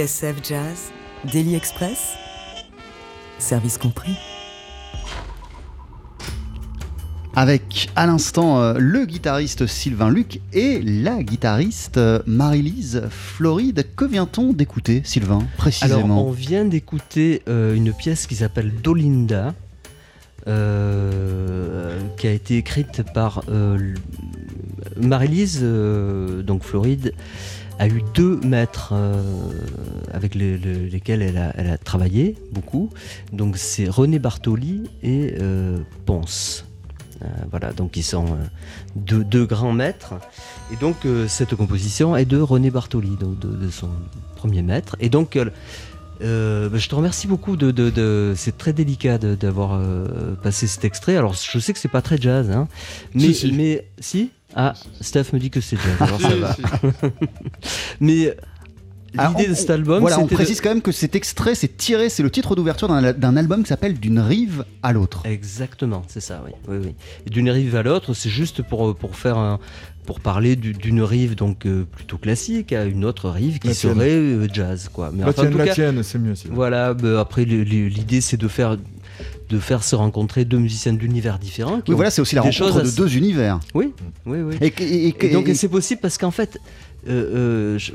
TSF Jazz, Daily Express, service compris. Avec à l'instant euh, le guitariste Sylvain Luc et la guitariste euh, Marie-Lise Floride. Que vient-on d'écouter, Sylvain, précisément? Alors, on vient d'écouter euh, une pièce qui s'appelle Dolinda, euh, qui a été écrite par euh, Marie-Lise, euh, donc Floride, a eu deux maîtres euh, avec les- le- lesquels elle a, travaillé beaucoup. Donc c'est René Bartoli et euh, Ponce. Euh, voilà, donc ils sont deux, grands maîtres. Et donc cette composition est de René Bartoli, de, de son premier maître. Et donc euh, bah, je te remercie beaucoup de, de- de- c'est très délicat d'avoir euh, passé cet extrait. Alors je sais que c'est pas très jazz, hein, mais Si, si. mais si? Ah, Steph me dit que c'est jazz. Alors ça va. (laughs) mais Alors, l'idée de cet album, Voilà, on de- précise quand même que cet extrait, c'est tiré, c'est le titre d'ouverture d'un album qui s'appelle D'une rive à l'autre. Exactement, c'est ça, oui. oui, oui. D'une rive à l'autre, c'est juste pour, pour faire un, pour parler du- d'une rive donc euh, plutôt classique à une autre rive qui La serait euh, jazz, quoi. Mais La enfin, en tienne, tout la cas, tienne, c'est mieux. Voilà. bah, après, l'idée c'est de faire de faire se rencontrer deux musiciens d'univers différents. qui Oui, voilà, c'est aussi la des rencontre choses de assez- deux univers. Oui, oui, oui. Et, et- et- Et donc c'est possible parce qu'en fait, euh, euh, je-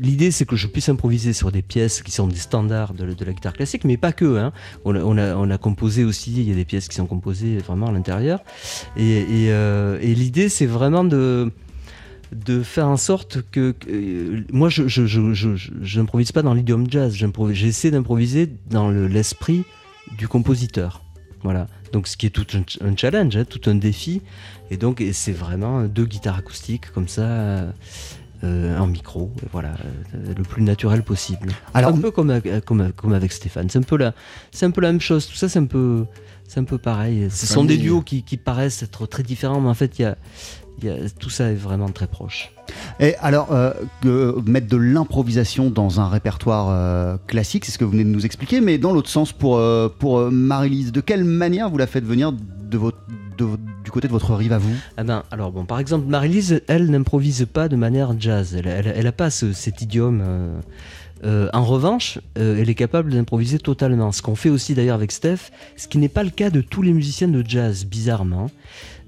l'idée c'est que je puisse improviser sur des pièces qui sont des standards de, la guitare classique, mais pas que. hein. On, a, composé aussi, il y a des pièces qui sont composées vraiment à l'intérieur. Et, euh, l'idée c'est vraiment de faire en sorte que, euh, moi je n'improvise pas dans l'idiome jazz, j'essaie d'improviser dans le- l'esprit du compositeur. Voilà. Donc ce qui est tout un, ch- un challenge, hein, tout un défi. Et donc c'est vraiment deux guitares acoustiques comme ça, euh, un micro, voilà, euh, le plus naturel possible. Alors- un peu comme, avec- comme, comme avec Stéphane. C'est un peu la, c'est un peu la même chose. Tout ça, c'est un peu, c'est un peu pareil. Ce sont des duos qui, qui paraissent être très différents, mais en fait, il y a- tout ça est vraiment très proche. Et alors, euh, mettre de l'improvisation dans un répertoire euh, classique, c'est ce que vous venez de nous expliquer, mais dans l'autre sens, pour, euh, pour Marie-Lise, de quelle manière vous la faites venir de votre, de votre- du côté de votre rive à vous? Ah ben, alors bon, par exemple, Marie-Lise, elle n'improvise pas de manière jazz. Elle, elle, elle a pas ce- cet idiome. euh, en revanche, euh, elle est capable d'improviser totalement. Ce qu'on fait aussi d'ailleurs avec Steph, ce qui n'est pas le cas de tous les musiciens de jazz, bizarrement.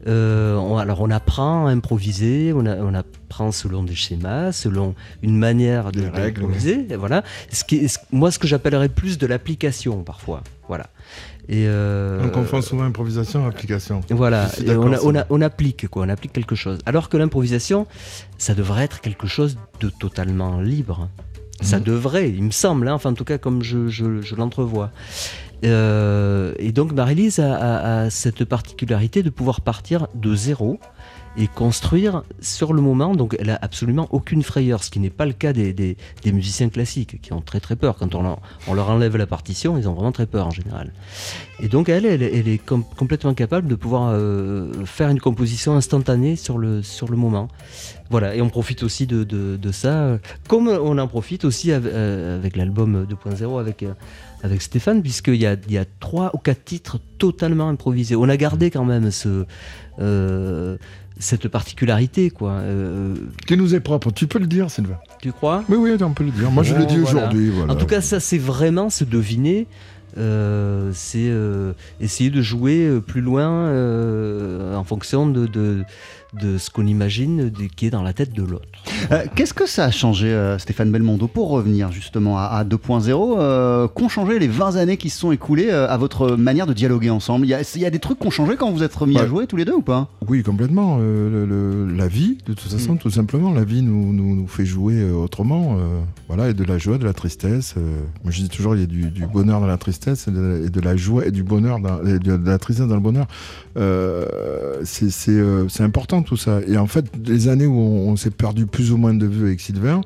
Euh, on- alors on apprend à improviser, on, a- on apprend selon des schémas, selon une manière de d'improviser, voilà. Ce qui est- ce- moi, ce que j'appellerais plus de l'application parfois, voilà. Et euh, On confond souvent improvisation et application. voilà, Je suis et on, d'accord, a- on, a- Sylvain. on applique quoi, on applique quelque chose. Alors que l'improvisation, ça devrait être quelque chose de totalement libre. Ça Mhm. devrait, il me semble, hein, enfin en tout cas comme je, je- je l'entrevois. Euh, et donc Marie-Lise a, cette particularité de pouvoir partir de zéro et construire sur le moment. Donc elle a absolument aucune frayeur, ce qui n'est pas le cas des, musiciens classiques qui ont très très peur. Quand on leur, enlève la partition, ils ont vraiment très peur en général. Et donc elle, elle, est com- complètement capable de pouvoir euh, faire une composition instantanée sur le, sur le moment. Voilà, et on profite aussi de, ça, comme on en profite aussi avec, euh, avec l'album 2.0 avec, avec Stéphane, puisqu'il y a, il y a trois ou quatre titres totalement improvisés. On a gardé quand même ce, euh, cette particularité, quoi. Euh, Qui nous est propre, tu peux le dire, Sylvain. tu crois? Oui, oui, on peut le dire. Moi, je le dis voilà. aujourd'hui. voilà. En tout cas, ça, c'est vraiment se deviner. euh, c'est essayer de jouer plus loin en fonction de, de, de ce qu'on imagine de- qui est dans la tête de l'autre. Euh, Qu'est-ce que ça a changé, euh, Stéphane Belmondo, pour revenir justement à, à 2.0 euh, Qu'ont changé les 20 années qui se sont écoulées euh, à votre manière de dialoguer ensemble? Il y, y a des trucs qui ont changé quand vous êtes remis à jouer tous les deux ou pas? Oui, complètement. Euh, le- le- la vie, de toute façon, tout simplement, la vie nous, nous, nous fait jouer autrement. euh, voilà, et de la joie, de la tristesse. euh. moi, je dis toujours, il y a du, du bonheur dans la tristesse et de, et de la joie et du bonheur, dans, et de, de la tristesse dans le bonheur. Euh, euh, c'est important tout ça. Et en fait, les années où on, s'est perdu plus ou moins de vue avec Sylvain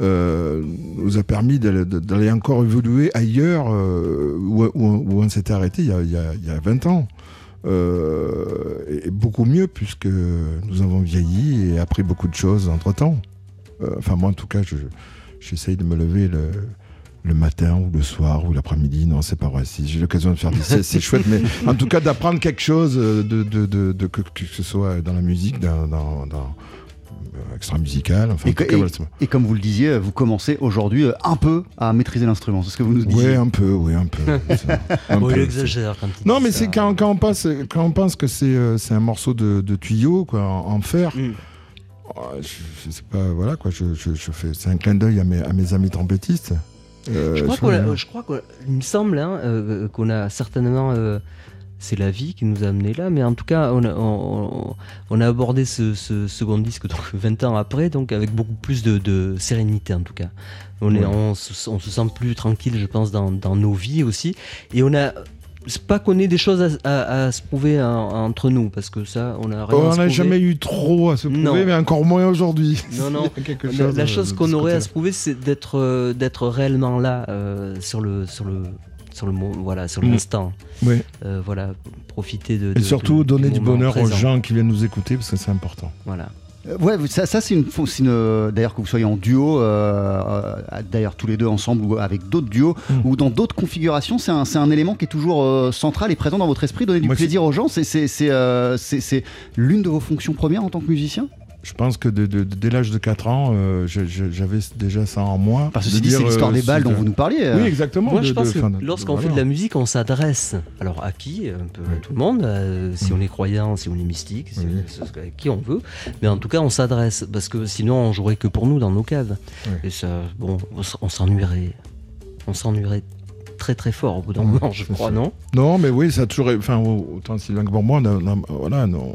euh, nous a permis d'aller encore évoluer ailleurs euh, où, on s'était arrêté il y, a, il, y a, il y a 20 ans. Euh, et beaucoup mieux puisque nous avons vieilli et appris beaucoup de choses entre temps. enfin, moi en tout cas, je- j'essaye de me lever le, le matin ou le soir ou l'après-midi. Non, c'est pas vrai. Si j'ai l'occasion de faire des siestes, c'est chouette, mais en tout cas d'apprendre quelque chose, euh, de, de, de, de- que, que ce soit dans la musique, dans, dans, dans, euh, extra musical. Enfin, Et, en tout que- cas, et- voilà, c'est- et comme vous le disiez, vous commencez aujourd'hui euh, un peu à maîtriser l'instrument. C'est ce que vous nous disiez. Ouais, un peu, oui, un peu. (laughs) Un Bon, peu, il exagère quand il Non, mais ça. c'est quand, quand on pense, quand on pense que c'est euh, c'est un morceau de, de tuyau quoi, en, en fer. Mm. oh, je, je sais pas, voilà quoi. Je, je, je fais, c'est un clin d'œil à mes, à mes amis trompettistes. Euh, Je crois qu'on a- je crois qu'il me semble hein, euh, qu'on a certainement. euh, c'est la vie qui nous a amené là, mais en tout cas, on a, on, on a abordé ce, ce second disque donc 20 ans après, donc avec beaucoup plus de, de sérénité en tout cas. On, est, Ouais. on, se, on se sent plus tranquille, je pense, dans, dans nos vies aussi. Et on a. C'est pas qu'on ait des choses à, à- à se prouver en- entre nous, parce que ça, on a rien Oh, à on n'a jamais eu trop à se prouver, Non. mais encore moins aujourd'hui. (laughs) Non, non. La- chose, la euh, chose qu'on aurait à se prouver, c'est d'être euh, d'être réellement là euh, sur le sur le sur le voilà sur Mm. l'instant. Oui. Euh, voilà, profiter de. Et de- surtout de- donner du bonheur aux gens qui viennent nous écouter parce que c'est important. Voilà. Euh, Ouais, ça, ça c'est une, euh, d'ailleurs que vous soyez en duo, euh, d'ailleurs tous les deux ensemble ou avec d'autres duos Mm. ou dans d'autres configurations, c'est un, un élément qui est toujours euh, central et présent dans votre esprit, donner du Moi, plaisir aux gens. C'est, euh, c'est- c'est l'une de vos fonctions premières en tant que musicien? Je pense que de- de- dès l'âge de 4 ans, euh, je- je- j'avais déjà ça en moi. Parce que c'est l'histoire euh, des balles dont vous nous parliez. euh. Oui, exactement. Moi, de- je pense de- que lorsqu'on voilà. fait de la musique, on s'adresse. Alors à qui? Un peu à tout le monde. euh, si on est croyant, si on est mystique, si Oui. on- à qui on veut. Mais en tout cas, on s'adresse parce que sinon, on jouerait que pour nous dans nos caves. Oui. Et ça, bon, on s'ennuierait. On s'ennuierait très très fort au bout d'un Ouais, moment, je crois, ça. non? Non, mais oui, ça a toujours. Enfin, autant Sylvain que pour moi, on, a- on a- voilà, on,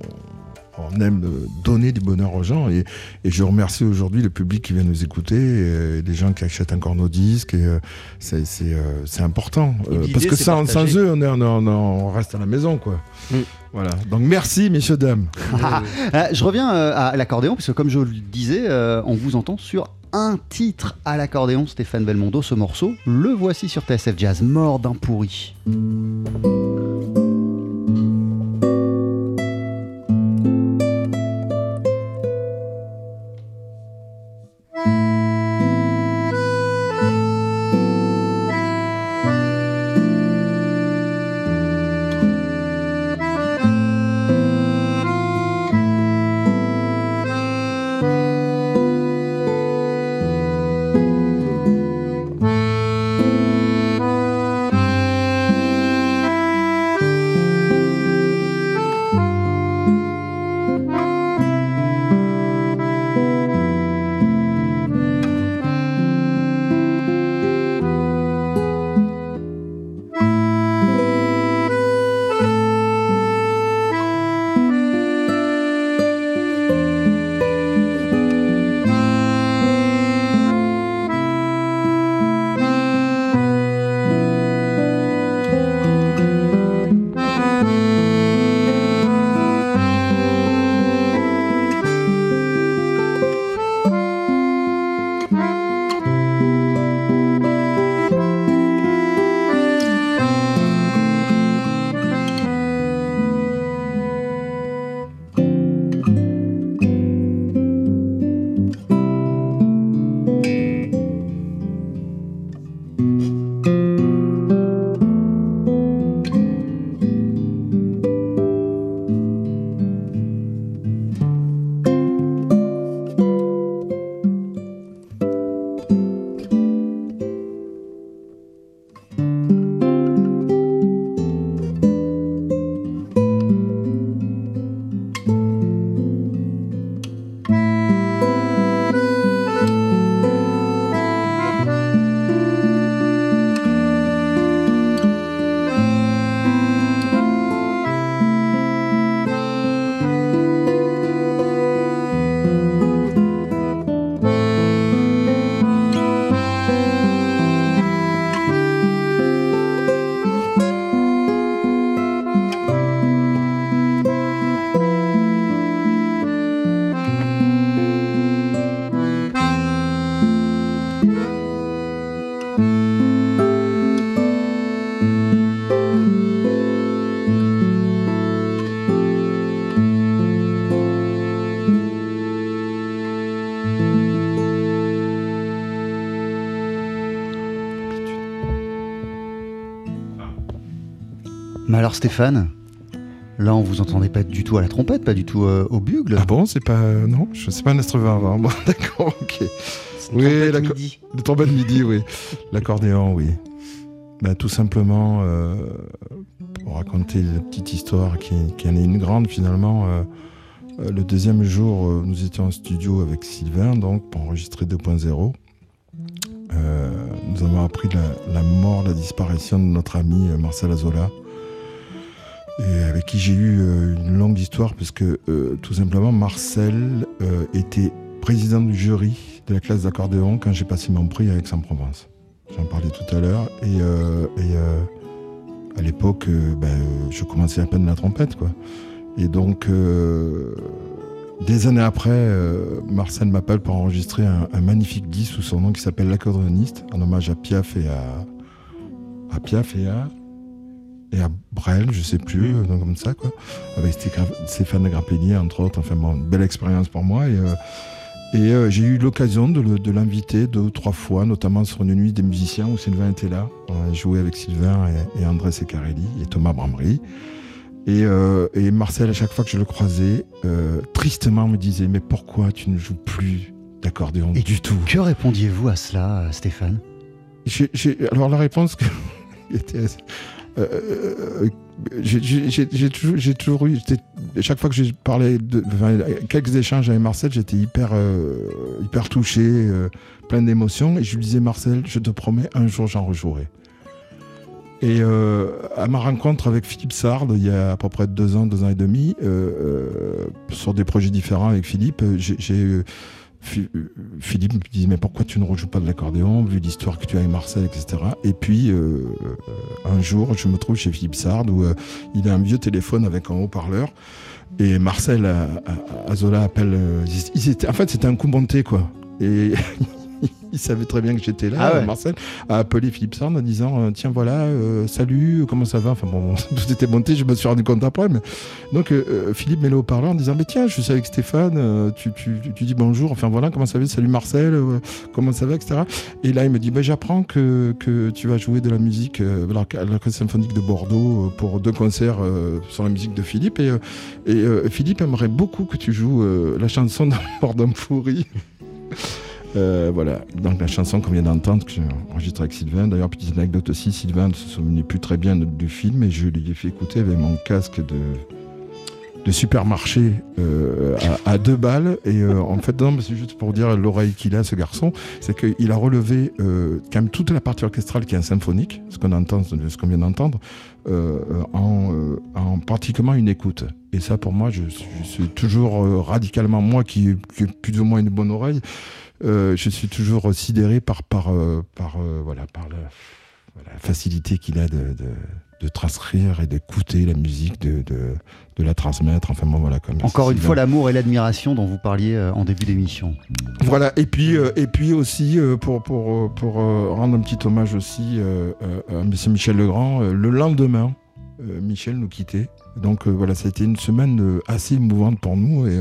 on aime donner du bonheur aux gens. Et, et je remercie aujourd'hui le public qui vient nous écouter, et, les gens qui achètent encore nos disques. Et euh, c'est c'est, euh, c'est important. Et Euh, parce que sans, eux, on, est- on, est- on est- on reste à la maison, quoi. Mm. Voilà. Donc merci, messieurs, dames. Euh, (laughs) je reviens à l'accordéon, puisque comme je le disais, on vous entend sur un titre à l'accordéon, Stéphane Belmondo, ce morceau. Le voici sur TSF Jazz, mort d'un pourri. Alors Stéphane, Là, on vous entendait pas du tout à la trompette, pas du tout euh, au bugle. Ah bon, c'est pas. Non, je sais pas un instrument avant. (laughs) Bon, d'accord, ok. Une Oui, trompette d'accord. midi. Le trombone midi, oui. L'accordéon, oui. Bah, tout simplement, euh, pour raconter la petite histoire qui, qui en est une grande finalement. euh, euh, le deuxième jour, euh, nous étions en studio avec Sylvain, donc pour enregistrer 2.0. Euh, nous avons appris la, la mort, la disparition de notre ami euh, Marcel Azola, et avec qui j'ai eu euh, une longue histoire, parce que euh, tout simplement, Marcel euh, était président du jury de la classe d'accordéon quand j'ai passé mon prix à Aix-en-Provence. J'en parlais tout à l'heure. Et, à l'époque, ben, je commençais à peine la trompette. Quoi. Et donc, des années après, Marcel m'appelle pour enregistrer un, un magnifique disque sous son nom qui s'appelle L'accordéoniste, en hommage à Piaf et à, à Piaf et à, et à Brel, je sais plus, euh, donc comme ça, quoi. Avec Sté- Stéphane Grappelli, entre autres. Enfin bon, une belle expérience pour moi. Et, euh, et euh, j'ai eu l'occasion de, l'inviter deux ou trois fois, notamment sur une nuit des musiciens où Sylvain était là. On a joué avec Sylvain et, et André Secarelli et Thomas Bramery. Et, euh, et Marcel, à chaque fois que je le croisais, euh, tristement me disait Mais pourquoi tu ne joues plus d'accordéon Et du tout? Que répondiez-vous à cela, Stéphane? Alors la réponse que (laughs) était assez- euh, euh, j'ai- j'ai toujours, toujours eu chaque fois que j'ai parlé de quelques échanges avec Marcel j'étais hyper euh, hyper touché euh, plein d'émotions. Et je lui disais Marcel je te promets un jour j'en rejouerai. Et euh, à ma rencontre avec Philippe Sard il y a à peu près deux ans deux ans et demi euh, euh, sur des projets différents avec Philippe euh, j'ai euh, Phi- Philippe me disait mais pourquoi tu ne rejoues pas de l'accordéon vu l'histoire que tu as avec Marcel etc et puis euh, euh, un jour je me trouve chez Philippe Sard où il a un vieux téléphone avec un haut-parleur et Marcel Azola appelle en fait c'était un coup monté quoi (laughs) (laughs) il savait très bien que j'étais là Ah ouais. Marcel a appelé Philippe Sard en disant euh, tiens voilà euh, salut comment ça va? Enfin bon (laughs) tout était monté je me suis rendu compte après mais donc euh, euh, Philippe met le haut-parleur en disant mais tiens je suis avec Stéphane tu, tu, tu dis bonjour enfin voilà comment ça va salut Marcel euh, comment ça va etc et là il me dit bah, j'apprends que, que tu vas jouer de la musique à l'Orch- à l'Orchestre symphonique de Bordeaux pour deux concerts sur la musique de Philippe et, et Philippe aimerait beaucoup que tu joues la chanson Mordom Foury (laughs) Euh, voilà, donc la chanson qu'on vient d'entendre, que j'ai enregistrée avec Sylvain. D'ailleurs, petite anecdote aussi, Sylvain ne se souvenait plus très bien du film et je lui ai fait écouter avec mon casque de, de supermarché euh, à, deux balles. Et euh, en fait, c'est juste pour dire l'oreille qu'il a, ce garçon, c'est qu'il a relevé quand même toute la partie orchestrale qui est symphonique, ce qu'on entend, ce qu'on vient d'entendre, en, en pratiquement une écoute. Et ça, pour moi, je, suis toujours radicalement, moi qui, qui ai plus ou moins une bonne oreille, euh, je suis toujours sidéré par, par, euh, par, euh, voilà, par la, facilité qu'il a de, de, de transcrire et d'écouter la musique, de, de, de la transmettre. Enfin bon, voilà. Comme Encore une fois, l'amour et l'admiration dont vous parliez en début d'émission. Voilà, et puis, euh, et puis aussi, euh, pour, pour, pour euh, rendre un petit hommage aussi à M. Michel Legrand, le lendemain, Michel nous quittait. Donc voilà, ça a été une semaine assez émouvante pour nous. Et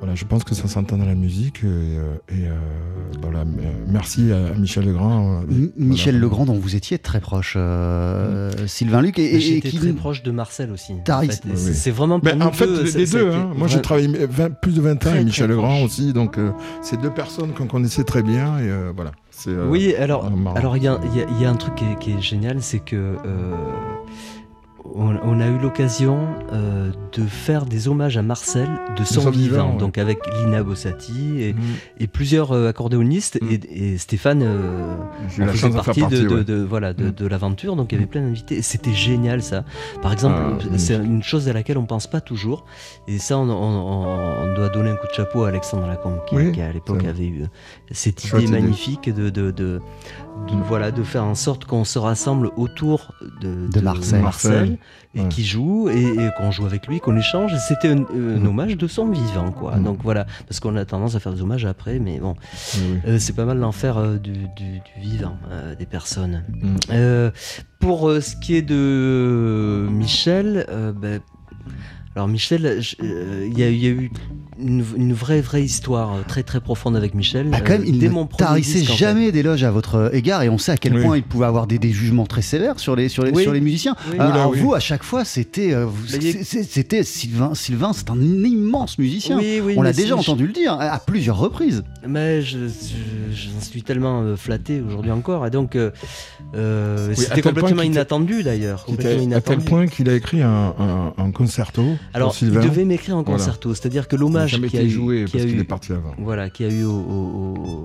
voilà, je pense que ça s'entend dans la musique. Et, euh, et, euh, voilà, m- euh, merci à, Michel Legrand. euh, Michel. Legrand, dont vous étiez très proche, euh, Sylvain Luc, et, et- et J'étais qui très proche de Marcel aussi. En fait. Oui, c'est- vraiment pour Ben, en fait, deux, les deux. hein. Moi, j'ai travaillé 20 plus de 20 ans Très, avec Michel Legrand proche. aussi. Donc, euh, c'est deux personnes qu'on connaissait très bien. Et euh, voilà. Euh, Oui, alors, alors il y, a- il y a- il y a un truc qui est, qui est génial, c'est que euh, on, on a eu l'occasion euh, de faire des hommages à Marcel de son vivant, ouais. donc avec Lina Bossati et, et plusieurs euh, accordéonistes Mm. et, et Stéphane euh, faire partie de, partie, de- ouais. de- voilà, de, Mm. de l'aventure, donc il y avait plein d'invités. C'était génial ça. Par exemple, Ah, c'est une chose à laquelle on pense pas toujours. Et ça, on, on- on- on doit donner un coup de chapeau à Alexandre Lacombe qui, Oui, qui, à l'époque avait eu cette idée magnifique de, voilà, de faire en sorte qu'on se rassemble autour de, De Marcel. Et ouais. qui joue et, et qu'on joue avec lui, qu'on échange. C'était un, un hommage de son vivant, quoi. Donc voilà, parce qu'on a tendance à faire des hommages après, mais bon, euh, c'est pas mal d'en faire euh, du, du- du vivant euh, des personnes. Mm. Pour ce qui est de Michel, ben, alors Michel, je- euh, il y, a- il y a eu une, une vraie, vraie histoire euh, très, très profonde avec Michel. Ah, quand même, euh, il ne tarissait disque, en fait. jamais d'éloges à votre égard et on sait à quel Oui. point il pouvait avoir des, des jugements très sévères sur les, sur les, Oui. sur les musiciens. Oui. Euh, alors oui. vous, à chaque fois, c'était euh, vous- c'est- c'était Sylvain. Sylvain, c'est un immense musicien. Oui, oui, on l'a déjà entendu le dire à plusieurs reprises. Mais je, je- j'en suis tellement euh, flatté aujourd'hui encore. Et donc, euh, euh, Oui, c'était complètement inattendu d'ailleurs. Qui à tel point qu'il a écrit un, un- un concerto Alors, il devait m'écrire un Voilà. concerto, c'est-à-dire que l'hommage y a joué qu'il y parce eu- est parti avant. voilà, qu'il y a eu au, au- au-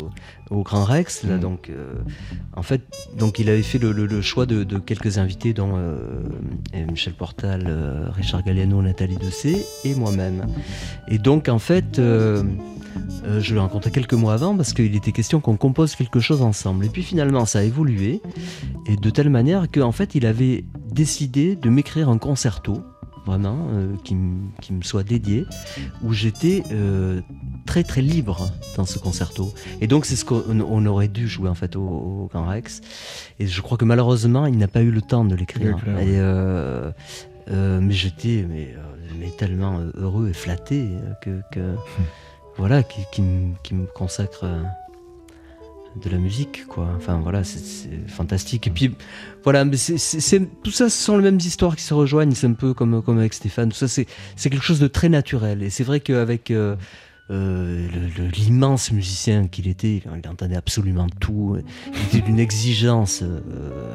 au Grand Rex, là, Mm. donc, euh, en fait, donc il avait fait le, le- le choix de, de quelques invités, dont euh, Michel Portal, euh, Richard Galliano, Nathalie Dessay et moi-même. Et donc, en fait, je l'ai rencontré quelques mois avant parce qu'il était question qu'on compose quelque chose ensemble. Et puis finalement, ça a évolué, et de telle manière qu'en fait, il avait décidé de m'écrire un concerto, vraiment, euh, qui, me soit dédié, où j'étais euh, très très libre dans ce concerto. Et donc c'est ce qu'on on aurait dû jouer en fait au, au Grand Rex. Et je crois que malheureusement il n'a pas eu le temps de l'écrire. Et, euh, mais j'étais mais, mais tellement heureux et flatté que, que voilà qui, qui me- qui me consacre de la musique quoi. Enfin voilà c'est fantastique. Et puis voilà mais c'est tout ça ce sont les mêmes histoires qui se rejoignent. C'est un peu comme avec Stéphane. Tout ça c'est quelque chose de très naturel. Et c'est vrai qu'avec euh, euh, l'immense musicien qu'il était, il entendait absolument tout. Il était d'une exigence euh,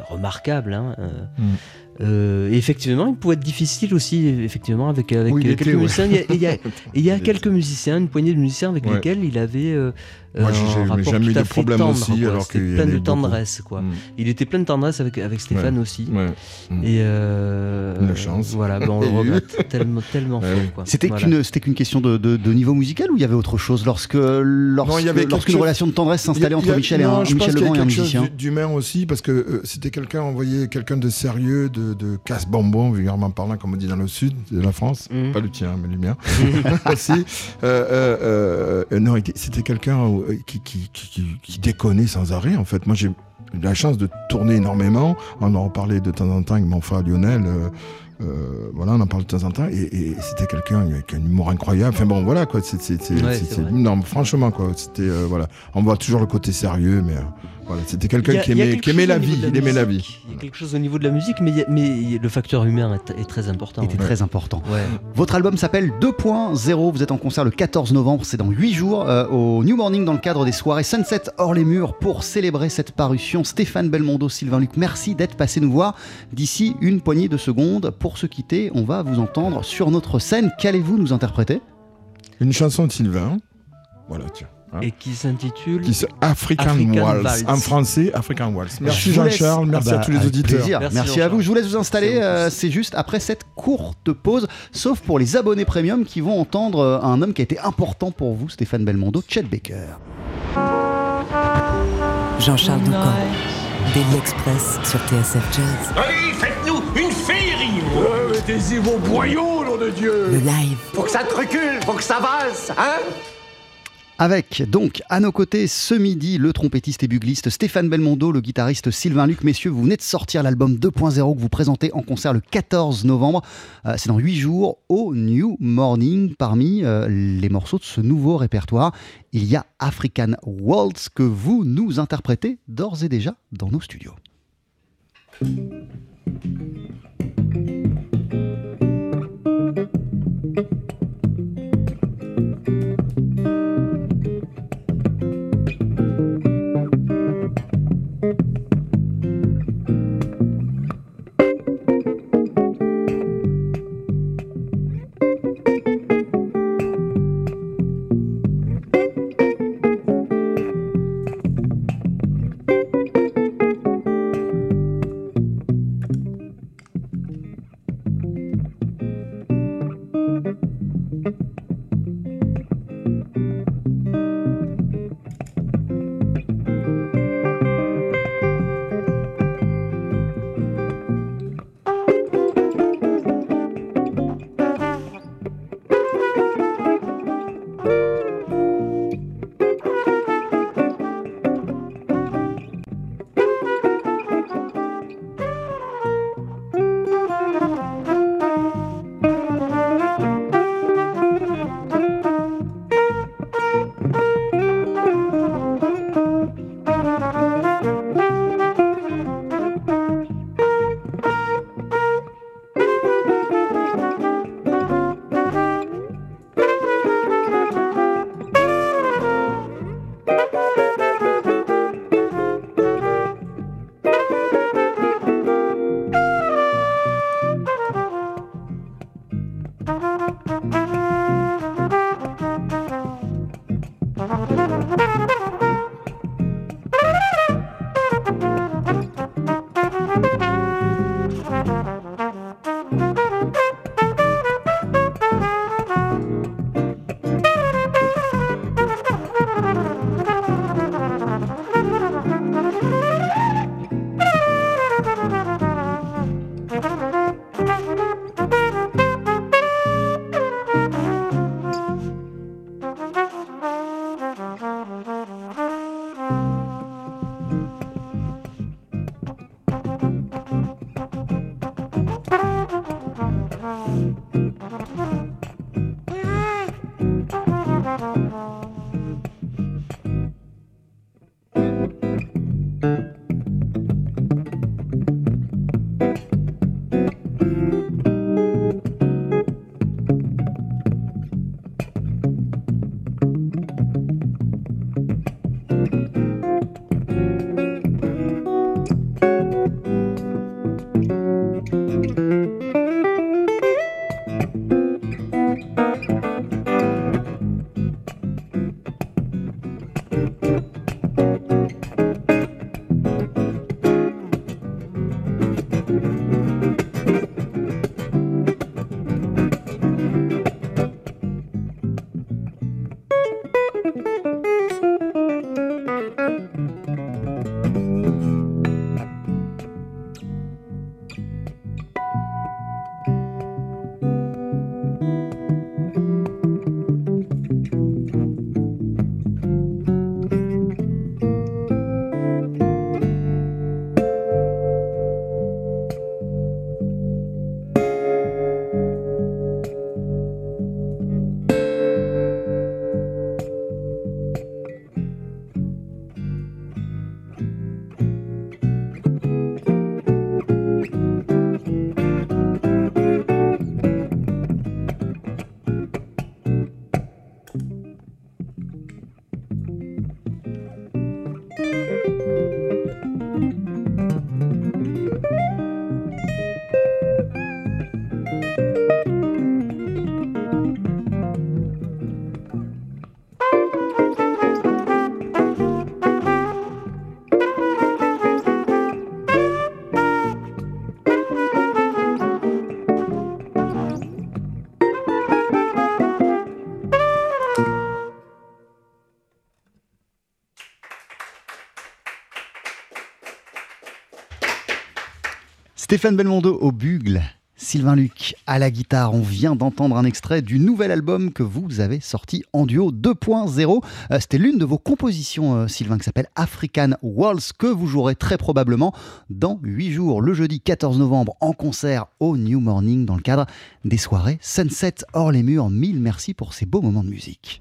remarquable. hein, euh, Mm. Euh, et effectivement, il pouvait être difficile aussi, effectivement, avec, avec Oui, il euh, était, quelques ouais. musiciens. Il y a, il y a- (laughs) il y a Il quelques musiciens, une poignée de musiciens avec Ouais. lesquels il avait euh, Moi, un j'ai- jamais eu de problème tendre, aussi, quoi. alors qu'il plein de tendresse, quoi. Mm. Il était plein de tendresse avec, avec Stéphane aussi. Ouais. Mm. Et euh, Une chance. Voilà, ben, on (laughs) le regrette tellement, tellement (laughs) Ouais, fort. C'était Voilà. qu'une c'était qu'une question de, de- de niveau musical ou il y avait autre chose lorsque lorsque il y avait quelque lorsqu'une chose- relation de tendresse s'installait entre Michel et non, un je pense Michel qu'il y a Legrand et un quelque chose musicien. du- d'humain aussi, parce que euh, c'était quelqu'un, on voyait quelqu'un de sérieux, de, de casse-bonbon, vulgairement parlant, comme on dit dans le sud de la France. Mhm. Pas le tien, mais le mien. (laughs) Euh, euh, euh, non, c'était quelqu'un qui, qui, qui, qui- qui déconnait sans arrêt, en fait. Moi, j'ai eu la chance de tourner énormément. On en parlait de temps en temps avec mon frère Lionel. euh, euh, voilà, on en parle de temps en temps. Et, et c'était quelqu'un avec un humour incroyable. Enfin bon, voilà, quoi. C'est, Ouais, franchement, quoi. C'était, euh, voilà. On voit toujours le côté sérieux, mais voilà. C'était quelqu'un qui aimait, qui la vie. Il aimait la vie. Il y a quelque chose au niveau de la musique, mais, a- le facteur humain est, est très important. était ouais. très important. Ouais. Votre album s'appelle 2.0. Vous êtes en concert le 14 novembre. C'est dans 8 jours euh, au New Morning dans le cadre des soirées Sunset hors les murs pour célébrer cette parution. Stéphane Belmondo, Sylvain Luc, merci d'être passé nous voir. D'ici une poignée de secondes, pour se quitter, on va vous entendre sur notre scène. Qu'allez-vous nous interpréter? Une chanson de Sylvain. Voilà, tiens. Hein, Et qui s'intitule qui African, African Waltz. Waltz. En français, African Waltz. Merci Jean-Charles, merci Ah bah, à tous les avec auditeurs. plaisir. Merci Merci, à vous. Je vous laisse vous installer. Euh. C'est juste après cette courte pause, sauf pour les abonnés premium qui vont entendre euh, un homme qui a été important pour vous, Stéphane Belmondo, Chet Baker. Jean-Charles Doucan, Daily Express sur TSF Jazz. Allez, faites-nous une féerie Mettez-y vos boyaux, nom de Dieu Le live, Faut que ça te recule, faut que ça valse, hein? Avec donc à nos côtés ce midi le trompettiste et bugliste Stéphane Belmondo, le guitariste Sylvain Luc. Messieurs, vous venez de sortir l'album 2.0 que vous présentez en concert le 14 novembre. Euh, C'est dans 8 jours au New Morning. Parmi euh, les morceaux de ce nouveau répertoire, il y a African Waltz que vous nous interprétez d'ores et déjà dans nos studios. Stéphane Belmondo au bugle. Sylvain Luc à la guitare. On vient d'entendre un extrait du nouvel album que vous avez sorti en duo 2.0. Euh, C'était l'une de vos compositions, euh, Sylvain, qui s'appelle African Waltz, que vous jouerez très probablement dans 8 jours, le jeudi 14 novembre, en concert au New Morning dans le cadre des soirées Sunset hors les murs. Mille merci pour ces beaux moments de musique.